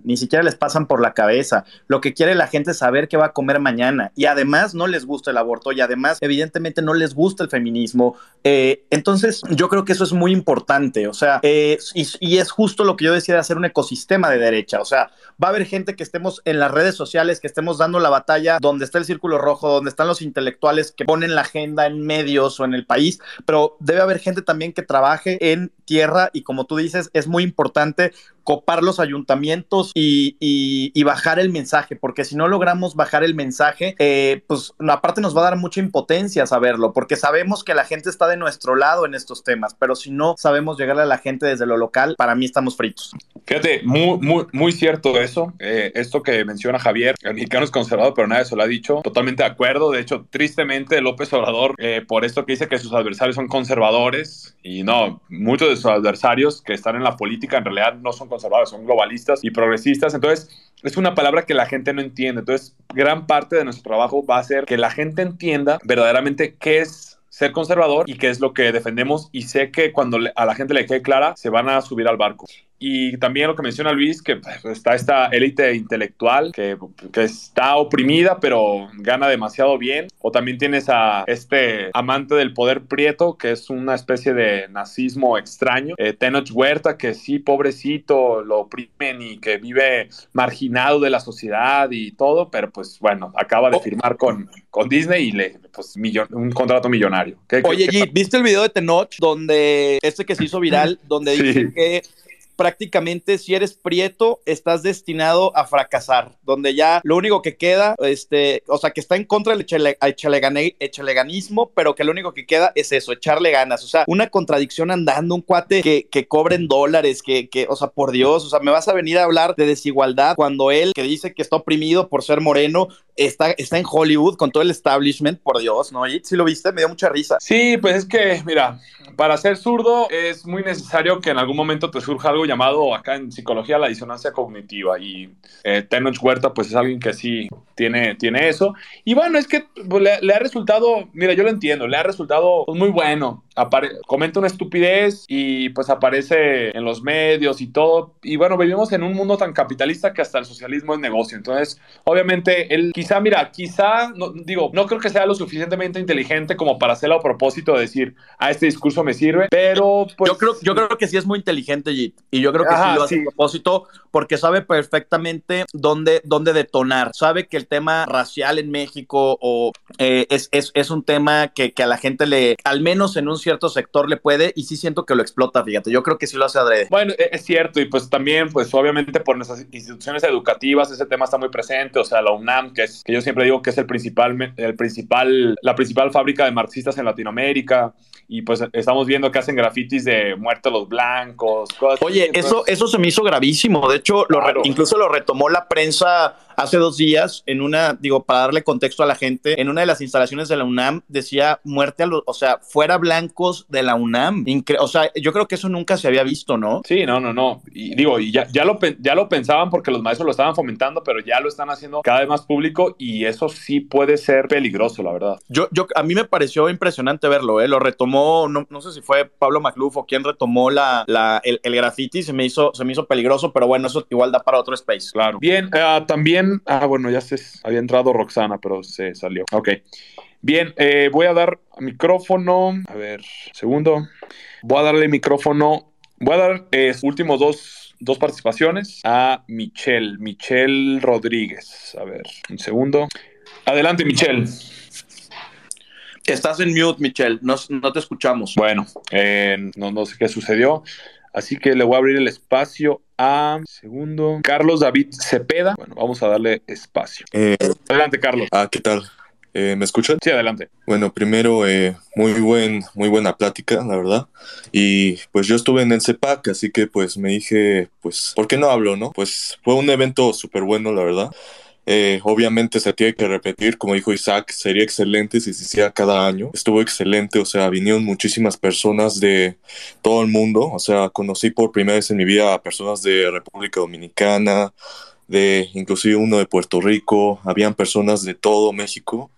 ni siquiera les pasan por la cabeza. Lo que quiere la gente es saber qué va a comer mañana y además no les gusta el aborto y además evidentemente no les gusta el feminismo. Eh, entonces yo creo que eso es muy importante, o sea, eh, y, y, es justo lo que yo decía de hacer un ecosistema de derecha, o sea, va a haber gente que estemos en las redes sociales, que estemos dando la batalla donde está el círculo rojo, donde están los intelectuales que ponen la agenda en medios o en el país, pero debe haber gente también que trabaje en tierra y como tú dices, es muy importante copar los ayuntamientos y, bajar el mensaje, porque si no logramos bajar el mensaje, eh, pues aparte nos va a dar mucha impotencia saberlo, porque sabemos que la gente está de nuestro lado en estos temas, pero si no sabemos llegarle a la gente desde lo local, para mí estamos fritos. Fíjate, muy, muy, muy cierto eso, eh, esto que menciona Javier, el mexicano es conservador, pero nadie se lo ha dicho, totalmente de acuerdo, de hecho, tristemente López Obrador, eh, por esto que dice que sus adversarios son conservadores, y no, muchos de sus adversarios que están en la política en realidad no son conservadores, son globalistas y progresistas. Entonces, es una palabra que la gente no entiende. Entonces, gran parte de nuestro trabajo va a ser que la gente entienda verdaderamente qué es ser conservador y qué es lo que defendemos y sé que cuando a la gente le quede clara se van a subir al barco. Y también lo que menciona Luis, que pues, está esta élite intelectual que, que, está oprimida, pero gana demasiado bien. O también tienes a este amante del poder prieto, que es una especie de nazismo extraño. Eh, Tenoch Huerta, que sí, pobrecito, lo oprimen y que vive marginado de la sociedad y todo, pero pues bueno, acaba de oh. firmar con, con Disney y le, pues, un contrato millonario. Oye, ¿viste el video de Tenoch donde este que se hizo viral, donde dice que prácticamente si eres prieto, estás destinado a fracasar, donde ya lo único que queda, este, o sea, que está en contra del echeleganismo, pero que lo único que queda es eso, echarle ganas, o sea, una contradicción andando, un cuate que, que cobren dólares, que, que, o sea, por Dios, o sea, me vas a venir a hablar de desigualdad cuando él, que dice que está oprimido por ser moreno, está, está en Hollywood con todo el establishment, por Dios, ¿no? Y si lo viste, me dio mucha risa. Sí, pues es que, mira, para ser zurdo es muy necesario que en algún momento te surja algo llamado acá en psicología la disonancia cognitiva y eh, Tenoch Huerta pues es alguien que sí tiene, tiene eso y bueno es que pues, le, ha resultado mira yo lo entiendo le ha resultado pues, muy bueno comenta una estupidez y pues aparece en los medios y todo. Y bueno vivimos en un mundo tan capitalista que hasta el socialismo es negocio. Entonces obviamente él quizá mira quizá no, digo no creo que sea lo suficientemente inteligente como para hacerlo a propósito de decir a ah, este discurso me sirve pero pues yo creo yo creo que sí es muy inteligente Jit y yo creo que sí lo hace a propósito porque sabe perfectamente dónde, dónde detonar. Sabe que el tema racial en México o, eh, es, es, es, un tema que, que, a la gente le, al menos en un cierto sector le puede y sí siento que lo explota, fíjate. Yo creo que sí lo hace adrede. Bueno, e, es cierto y pues también, pues obviamente por nuestras instituciones educativas ese tema está muy presente, o sea, la UNAM, que, es, que yo siempre digo que es el principal, el principal, la principal fábrica de marxistas en Latinoamérica y pues estamos viendo que hacen grafitis de muerte a los blancos. Oye, eso, eso se me hizo gravísimo. De hecho, lo incluso lo retomó la prensa hace dos días en una, digo, para darle contexto a la gente, en una de las instalaciones de la UNAM decía muerte a los, o sea, fuera blancos de la UNAM. o sea, yo creo que eso nunca se había visto, ¿no? Sí, no, no, no. Y digo, y ya, ya, lo, ya lo pensaban porque los maestros lo estaban fomentando, pero ya lo están haciendo cada vez más público y eso sí puede ser peligroso, la verdad. Yo, yo, a mí me pareció impresionante verlo, ¿eh? Lo retomó no, sé si fue Pablo Macluf o quien retomó la, el, el graffiti, se me, hizo, se me hizo peligroso, pero bueno, eso igual da para otro space. Claro. Bien, ah, también, ah, bueno, ya se había entrado Roxana, pero se salió. Ok. Bien, eh, voy a dar micrófono, a ver, segundo. Voy a darle micrófono, voy a dar eh, últimos dos, dos participaciones a Michelle, Michelle Rodríguez. A ver, un segundo. Adelante, Michelle. Estás en mute, Michelle. No, te escuchamos. Bueno, eh, no, no sé qué sucedió. Así que le voy a abrir el espacio a segundo Carlos David Cepeda. Bueno, vamos a darle espacio. Eh, Adelante, Carlos. Ah, ¿qué tal? Eh, ¿Me escuchan? Sí, adelante. Bueno, primero, eh, muy, buen, muy buena plática, la verdad. Y pues yo estuve en el CEPAC, así que pues me dije, pues, ¿por qué no hablo, no? Pues fue un evento súper bueno, la verdad. Eh, obviamente se tiene que repetir, como dijo Isaac, sería excelente si se hiciera cada año. Estuvo excelente, o sea, vinieron muchísimas personas de todo el mundo, o sea, conocí por primera vez en mi vida a personas de República Dominicana, de inclusive uno de Puerto Rico, habían personas de todo México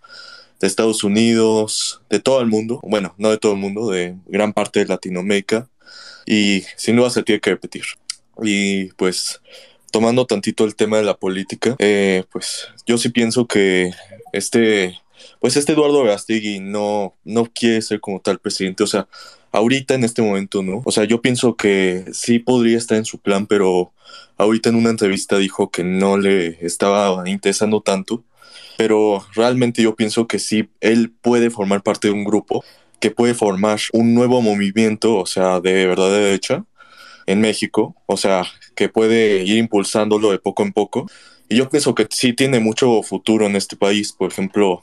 de Estados Unidos, de todo el mundo, bueno, no de todo el mundo, de gran parte de Latinoamérica, y sin duda se tiene que repetir. Y pues tomando tantito el tema de la política, eh, pues yo sí pienso que este, pues este Eduardo Verastegui no, no quiere ser como tal presidente, o sea, ahorita en este momento, ¿no? O sea, yo pienso que sí podría estar en su plan, pero ahorita en una entrevista dijo que no le estaba interesando tanto pero realmente yo pienso que sí, él puede formar parte de un grupo que puede formar un nuevo movimiento, o sea, de verdad de derecha en México, o sea, que puede ir impulsándolo de poco en poco. Y yo pienso que sí tiene mucho futuro en este país, por ejemplo,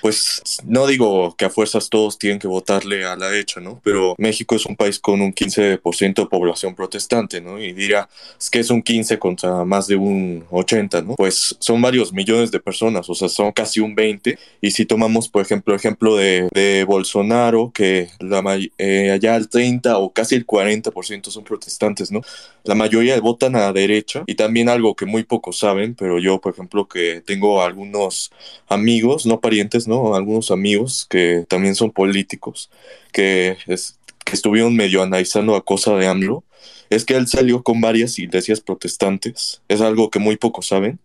pues no digo que a fuerzas todos tienen que votarle a la derecha, ¿no? Pero México es un país con un 15% de población protestante, ¿no? Y diría, es que es un 15 contra más de un 80, ¿no? Pues son varios millones de personas, o sea, son casi un 20. Y si tomamos, por ejemplo, ejemplo de, de Bolsonaro, que la, eh, allá el 30 o casi el 40% son protestantes, ¿no? La mayoría votan a la derecha y también algo que muy pocos saben, pero yo, por ejemplo, que tengo algunos amigos, no parientes, ¿no? Algunos amigos que también son políticos, que, que estuvieron medio analizando a cosa de AMLO, es que él salió con varias iglesias protestantes, es algo que muy pocos saben,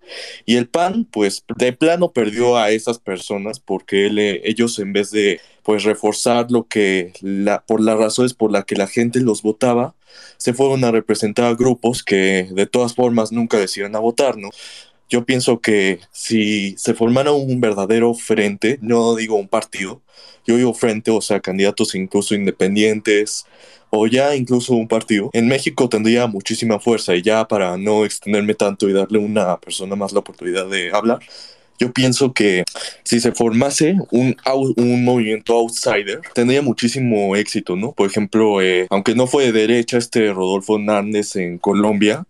y el PAN, pues, de plano perdió a esas personas porque él, eh, ellos en vez de, pues, reforzar lo que, la, por las razones por las que la gente los votaba, se fueron a representar a grupos que de todas formas nunca decidieron a votar, ¿no? Yo pienso que si se formara un verdadero frente, no digo un partido, yo digo frente, o sea, candidatos incluso independientes o ya incluso un partido, en México tendría muchísima fuerza y ya para no extenderme tanto y darle a una persona más la oportunidad de hablar, yo pienso que si se formase un, un movimiento outsider, tendría muchísimo éxito, ¿no? Por ejemplo, eh, aunque no fue de derecha, este Rodolfo Hernández en Colombia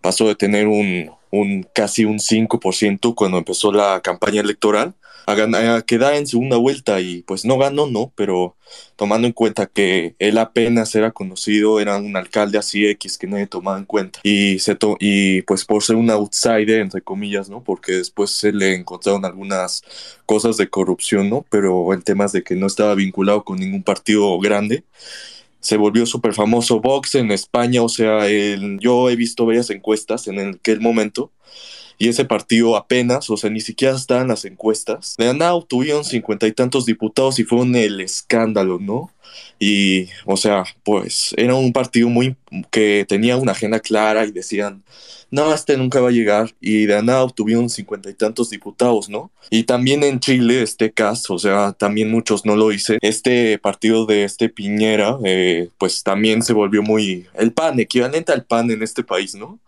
pasó de tener un, un casi un 5% cuando empezó la campaña electoral a, a quedar en segunda vuelta y pues no ganó, ¿no? Pero tomando en cuenta que él apenas era conocido, era un alcalde así X que nadie tomaba en cuenta y, se y pues por ser un outsider, entre comillas, ¿no? Porque después se le encontraron algunas cosas de corrupción, ¿no? Pero el tema es de que no estaba vinculado con ningún partido grande se volvió súper famoso Vox en España, o sea, el, yo he visto varias encuestas en aquel momento y ese partido apenas, o sea, ni siquiera estaba en las encuestas. De nada obtuvieron cincuenta y tantos diputados y fueron el escándalo, ¿no? Y, o sea, pues era un partido muy que tenía una agenda clara y decían, no, este nunca va a llegar. Y de nada obtuvieron cincuenta y tantos diputados, ¿no? Y también en Chile, este caso, o sea, también muchos no lo hice. Este partido de este Piñera, eh, pues también se volvió muy. El PAN, equivalente al PAN en este país, ¿no?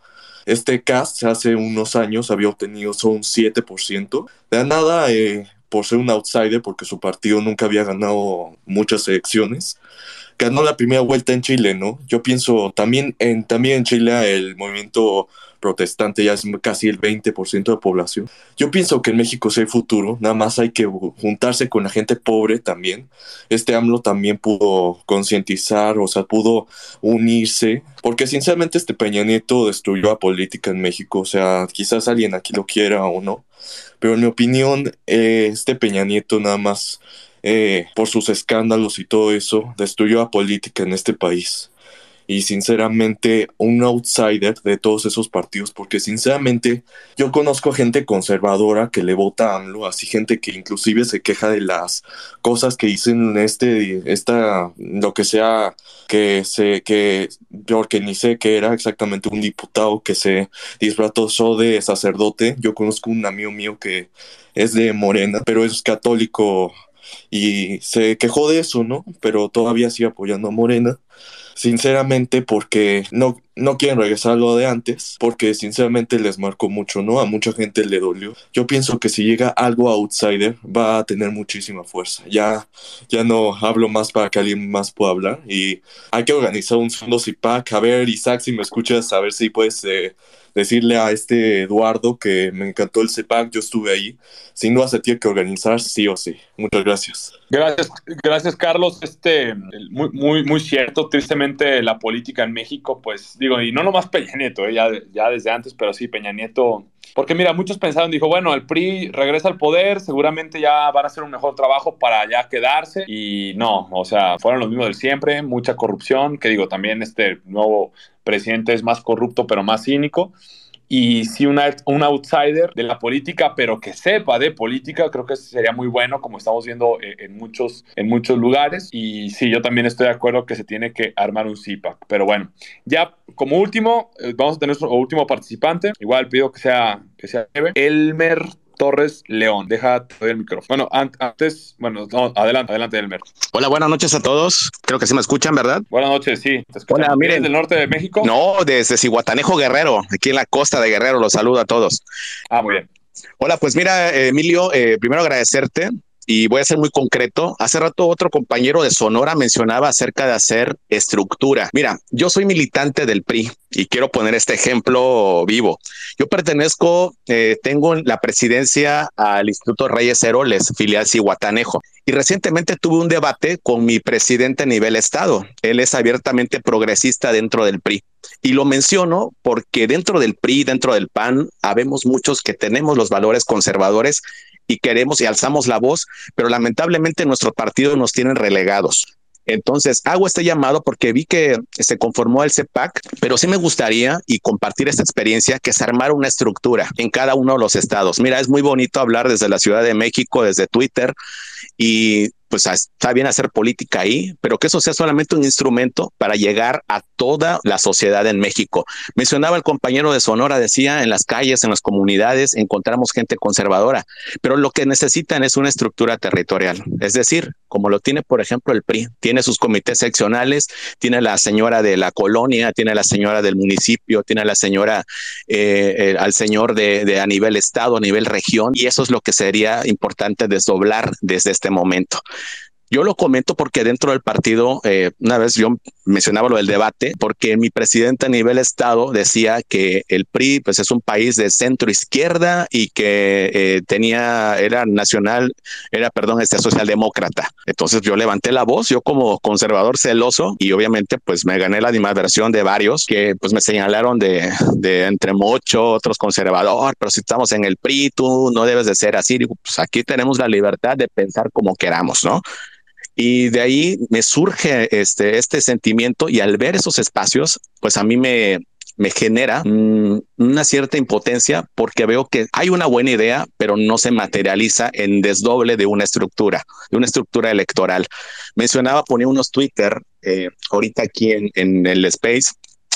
Este cast hace unos años había obtenido solo un 7%. De nada, eh, por ser un outsider, porque su partido nunca había ganado muchas elecciones, ganó la primera vuelta en Chile, ¿no? Yo pienso también en, también en Chile el movimiento protestante ya es casi el 20% de población. Yo pienso que en México sí hay futuro, nada más hay que juntarse con la gente pobre también. Este AMLO también pudo concientizar, o sea, pudo unirse, porque sinceramente este Peña Nieto destruyó la política en México, o sea, quizás alguien aquí lo quiera o no, pero en mi opinión, eh, este Peña Nieto nada más eh, por sus escándalos y todo eso, destruyó la política en este país y sinceramente un outsider de todos esos partidos, porque sinceramente yo conozco gente conservadora que le vota a AMLO, así gente que inclusive se queja de las cosas que dicen este, esta, lo que sea, que se, que, porque ni sé que era exactamente un diputado que se disfrazó de sacerdote. Yo conozco un amigo mío que es de Morena, pero es católico y se quejó de eso, ¿no? Pero todavía sigue apoyando a Morena sinceramente porque no no quieren regresar a lo de antes porque sinceramente les marcó mucho, ¿no? A mucha gente le dolió. Yo pienso que si llega algo outsider va a tener muchísima fuerza. Ya, ya no hablo más para que alguien más pueda hablar y hay que organizar un segundo CIPAC. A ver, Isaac, si me escuchas, a ver si puedes eh, decirle a este Eduardo que me encantó el CEPAC, yo estuve ahí. Sin duda se tiene que organizar sí o sí. Muchas gracias. Gracias, gracias Carlos. Este, muy, muy, muy cierto. Tristemente la política en México, pues digo, y no nomás Peña Nieto, eh, ya, ya desde antes, pero sí Peña Nieto. Porque mira, muchos pensaron, dijo, bueno, el PRI regresa al poder, seguramente ya van a hacer un mejor trabajo para ya quedarse. Y no, o sea, fueron los mismos del siempre, mucha corrupción, que digo, también este nuevo presidente es más corrupto, pero más cínico y sí una, un outsider de la política, pero que sepa de política, creo que sería muy bueno, como estamos viendo eh, en, muchos, en muchos lugares. Y sí, yo también estoy de acuerdo que se tiene que armar un CIPAC. Pero bueno, ya como último, eh, vamos a tener nuestro último participante. Igual pido que sea, que sea. Elmer Torres León. Deja el micrófono. Bueno, antes, bueno, adelante, adelante, Elmer. Hola, buenas noches a todos. Creo que sí me escuchan, ¿verdad? Buenas noches, sí. ¿Te Hola, miren. ¿Del norte de México? No, desde Cihuatanejo Guerrero, aquí en la costa de Guerrero. Los saludo a todos. Ah, muy bien. Hola, pues mira, Emilio, eh, primero agradecerte y voy a ser muy concreto. Hace rato otro compañero de Sonora mencionaba acerca de hacer estructura. Mira, yo soy militante del PRI y quiero poner este ejemplo vivo. Yo pertenezco, eh, tengo la presidencia al Instituto Reyes Heroles, filial Cihuatanejo. Y recientemente tuve un debate con mi presidente a nivel estado. Él es abiertamente progresista dentro del PRI. Y lo menciono porque dentro del PRI, dentro del PAN, habemos muchos que tenemos los valores conservadores y queremos y alzamos la voz, pero lamentablemente nuestro partido nos tienen relegados. Entonces, hago este llamado porque vi que se conformó el CEPAC, pero sí me gustaría y compartir esta experiencia que se armara una estructura en cada uno de los estados. Mira, es muy bonito hablar desde la Ciudad de México, desde Twitter, y pues está bien hacer política ahí, pero que eso sea solamente un instrumento para llegar a toda la sociedad en México. Mencionaba el compañero de Sonora, decía, en las calles, en las comunidades, encontramos gente conservadora, pero lo que necesitan es una estructura territorial, es decir, como lo tiene, por ejemplo, el PRI, tiene sus comités seccionales, tiene la señora de la colonia, tiene la señora del municipio, tiene la señora, eh, al señor de, de a nivel estado, a nivel región, y eso es lo que sería importante desdoblar desde este momento. Yo lo comento porque dentro del partido, eh, una vez yo mencionaba lo del debate, porque mi presidente a nivel estado decía que el PRI pues es un país de centro izquierda y que eh, tenía, era nacional, era, perdón, este socialdemócrata. Entonces yo levanté la voz, yo como conservador celoso y obviamente pues me gané la animadversión de varios que pues me señalaron de, de entre muchos otros conservadores, pero si estamos en el PRI, tú no debes de ser así. Digo, pues aquí tenemos la libertad de pensar como queramos, ¿no? Y de ahí me surge este, este sentimiento y al ver esos espacios, pues a mí me, genera mm, una cierta impotencia porque veo que hay una buena idea, pero no se materializa en desdoble de una estructura, de una estructura electoral. Mencionaba, ponía unos Twitter eh, ahorita aquí en, en el Space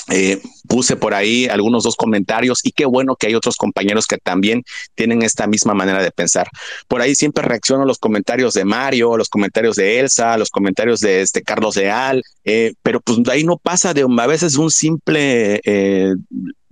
eh, puse por ahí algunos dos comentarios y qué bueno que hay otros compañeros que también tienen esta misma manera de pensar. Por ahí siempre reacciono a los comentarios de Mario, los comentarios de Elsa, los comentarios de este Carlos Leal, eh, pero pues de ahí no pasa de a veces un simple eh,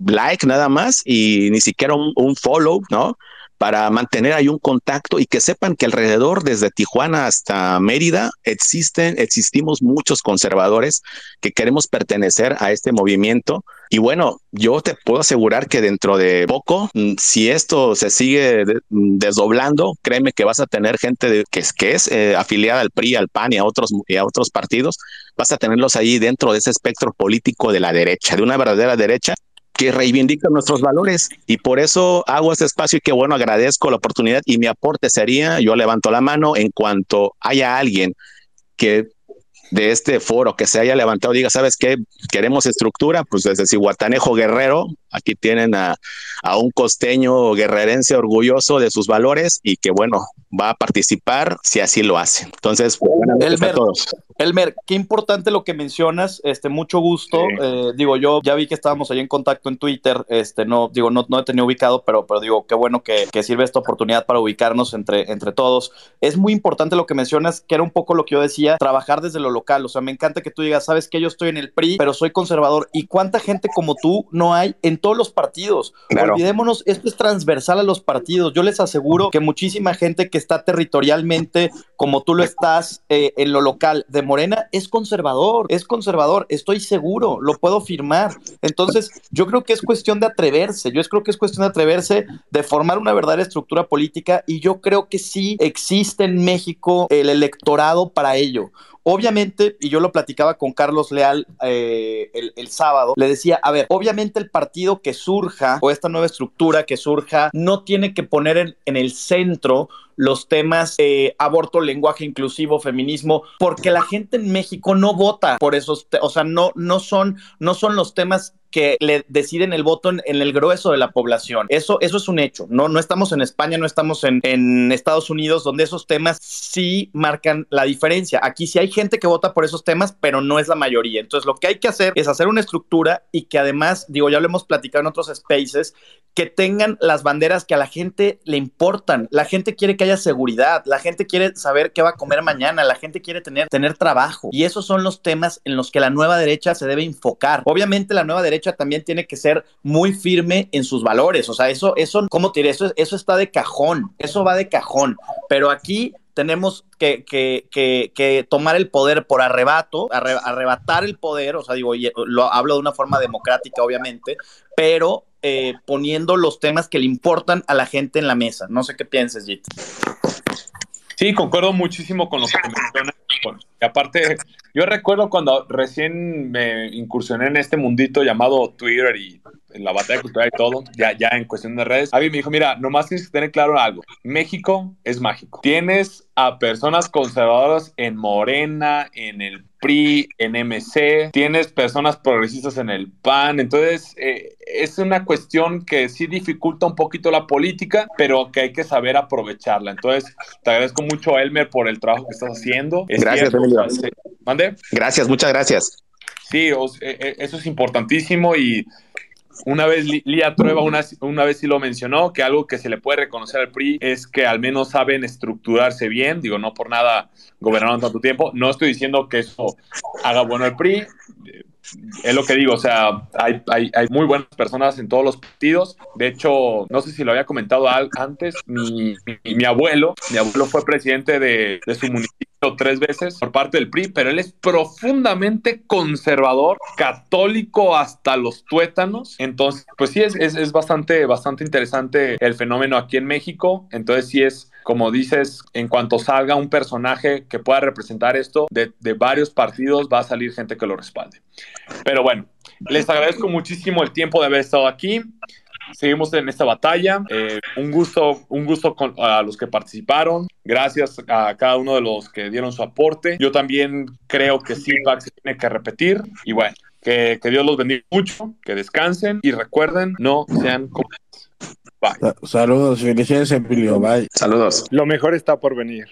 like nada más y ni siquiera un follow, ¿no? Para mantener ahí un contacto y que sepan que alrededor, desde Tijuana hasta Mérida, existen, existimos muchos conservadores que queremos pertenecer a este movimiento. Y bueno, yo te puedo asegurar que dentro de poco, mm, si esto se sigue mm, desdoblando, créeme que vas a tener gente que es, que es eh, afiliada al PRI, al PAN y a otros, y a otros partidos, vas a tenerlos ahí dentro de ese espectro político de la derecha, de una verdadera derecha que reivindican nuestros valores y por eso hago este espacio y que bueno, agradezco la oportunidad y mi aporte sería, yo levanto la mano en cuanto haya alguien que de este foro que se haya levantado diga, ¿sabes qué? Queremos estructura, pues desde Cihuatanejo Guerrero, aquí tienen a, a un costeño guerrerense orgulloso de sus valores y que bueno, va a participar si así lo hace. Entonces, pues, buenas noches a todos. Elmer, qué importante lo que mencionas, este, mucho gusto. Sí. Eh, digo, yo ya vi que estábamos ahí en contacto en Twitter, este, no, digo, no, no he tenido ubicado, pero, pero digo, qué bueno que, que sirve esta oportunidad para ubicarnos entre, entre todos. Es muy importante lo que mencionas, que era un poco lo que yo decía, trabajar desde lo local. O sea, me encanta que tú digas, sabes que yo estoy en el PRI, pero soy conservador. ¿Y cuánta gente como tú no hay en todos los partidos? Claro. Olvidémonos, esto es transversal a los partidos. Yo les aseguro que muchísima gente que está territorialmente, como tú lo estás eh, en lo local de Morena, es conservador, es conservador, estoy seguro, lo puedo firmar. Entonces, yo creo que es cuestión de atreverse, yo creo que es cuestión de atreverse, de formar una verdadera estructura política y yo creo que sí existe en México el electorado para ello. Obviamente, y yo lo platicaba con Carlos Leal eh, el, sábado, le decía, a ver, obviamente el partido que surja o esta nueva estructura que surja no tiene que poner en, el centro los temas eh, aborto, lenguaje inclusivo, feminismo, porque la gente en México no vota por esos, o sea, no, no, son, no son los temas que le deciden el voto en, el grueso de la población. Eso, eso es un hecho. No, no estamos en España, no estamos en, en Estados Unidos, donde esos temas sí marcan la diferencia. Aquí sí hay gente que vota por esos temas, pero no es la mayoría. Entonces, lo que hay que hacer es hacer una estructura y que además, digo, ya lo hemos platicado en otros spaces, que tengan las banderas que a la gente le importan. La gente quiere que haya seguridad, la gente quiere saber qué va a comer mañana, la gente quiere tener, tener trabajo. Y esos son los temas en los que la nueva derecha se debe enfocar. Obviamente la nueva derecha también tiene que ser muy firme en sus valores. O sea, eso, eso, ¿cómo te diré? Eso, eso está de cajón, eso va de cajón. Pero aquí tenemos que, que, que, tomar el poder por arrebato, arre, arrebatar el poder, o sea, digo, y lo hablo de una forma democrática, obviamente, pero eh, poniendo los temas que le importan a la gente en la mesa. No sé qué pienses, Jit. Sí, concuerdo muchísimo con lo que mencionas. Y aparte, yo recuerdo cuando recién me incursioné en este mundito llamado Twitter y en la batalla cultural y todo, ya, ya en cuestión de redes, alguien me dijo, mira, nomás tienes que tener claro algo, México es mágico. Tienes a personas conservadoras en Morena, en el PRI, en MC, tienes personas progresistas en el PAN, entonces eh, es una cuestión que sí dificulta un poquito la política, pero que hay que saber aprovecharla. Entonces, te agradezco mucho, Elmer, por el trabajo que estás haciendo. Es Gracias, cierto, ¿Mande? Gracias, muchas gracias. Sí, eh, eh, eso es importantísimo y una vez Lía Trueba una, una vez sí lo mencionó, que algo que se le puede reconocer al PRI es que al menos saben estructurarse bien, digo, no por nada gobernaron tanto tiempo, no estoy diciendo que eso haga bueno al PRI, eh, es lo que digo, o sea, hay, hay, hay muy buenas personas en todos los partidos, de hecho, no sé si lo había comentado antes, mi, mi, mi abuelo, mi abuelo fue presidente de, de su municipio tres veces por parte del PRI, pero él es profundamente conservador, católico hasta los tuétanos. Entonces, pues sí, es, es, es bastante, bastante interesante el fenómeno aquí en México. Entonces, sí es, como dices, en cuanto salga un personaje que pueda representar esto de, de varios partidos, va a salir gente que lo respalde. Pero bueno, les agradezco muchísimo el tiempo de haber estado aquí. Seguimos en esta batalla. Eh, un gusto, un gusto con, a los que participaron. Gracias a cada uno de los que dieron su aporte. Yo también creo que CIPAC se tiene que repetir. Y bueno, que, que Dios los bendiga mucho, que descansen y recuerden, no sean comunistas. Bye. Saludos, felicidades, Emilio. Bye. Saludos. Lo mejor está por venir.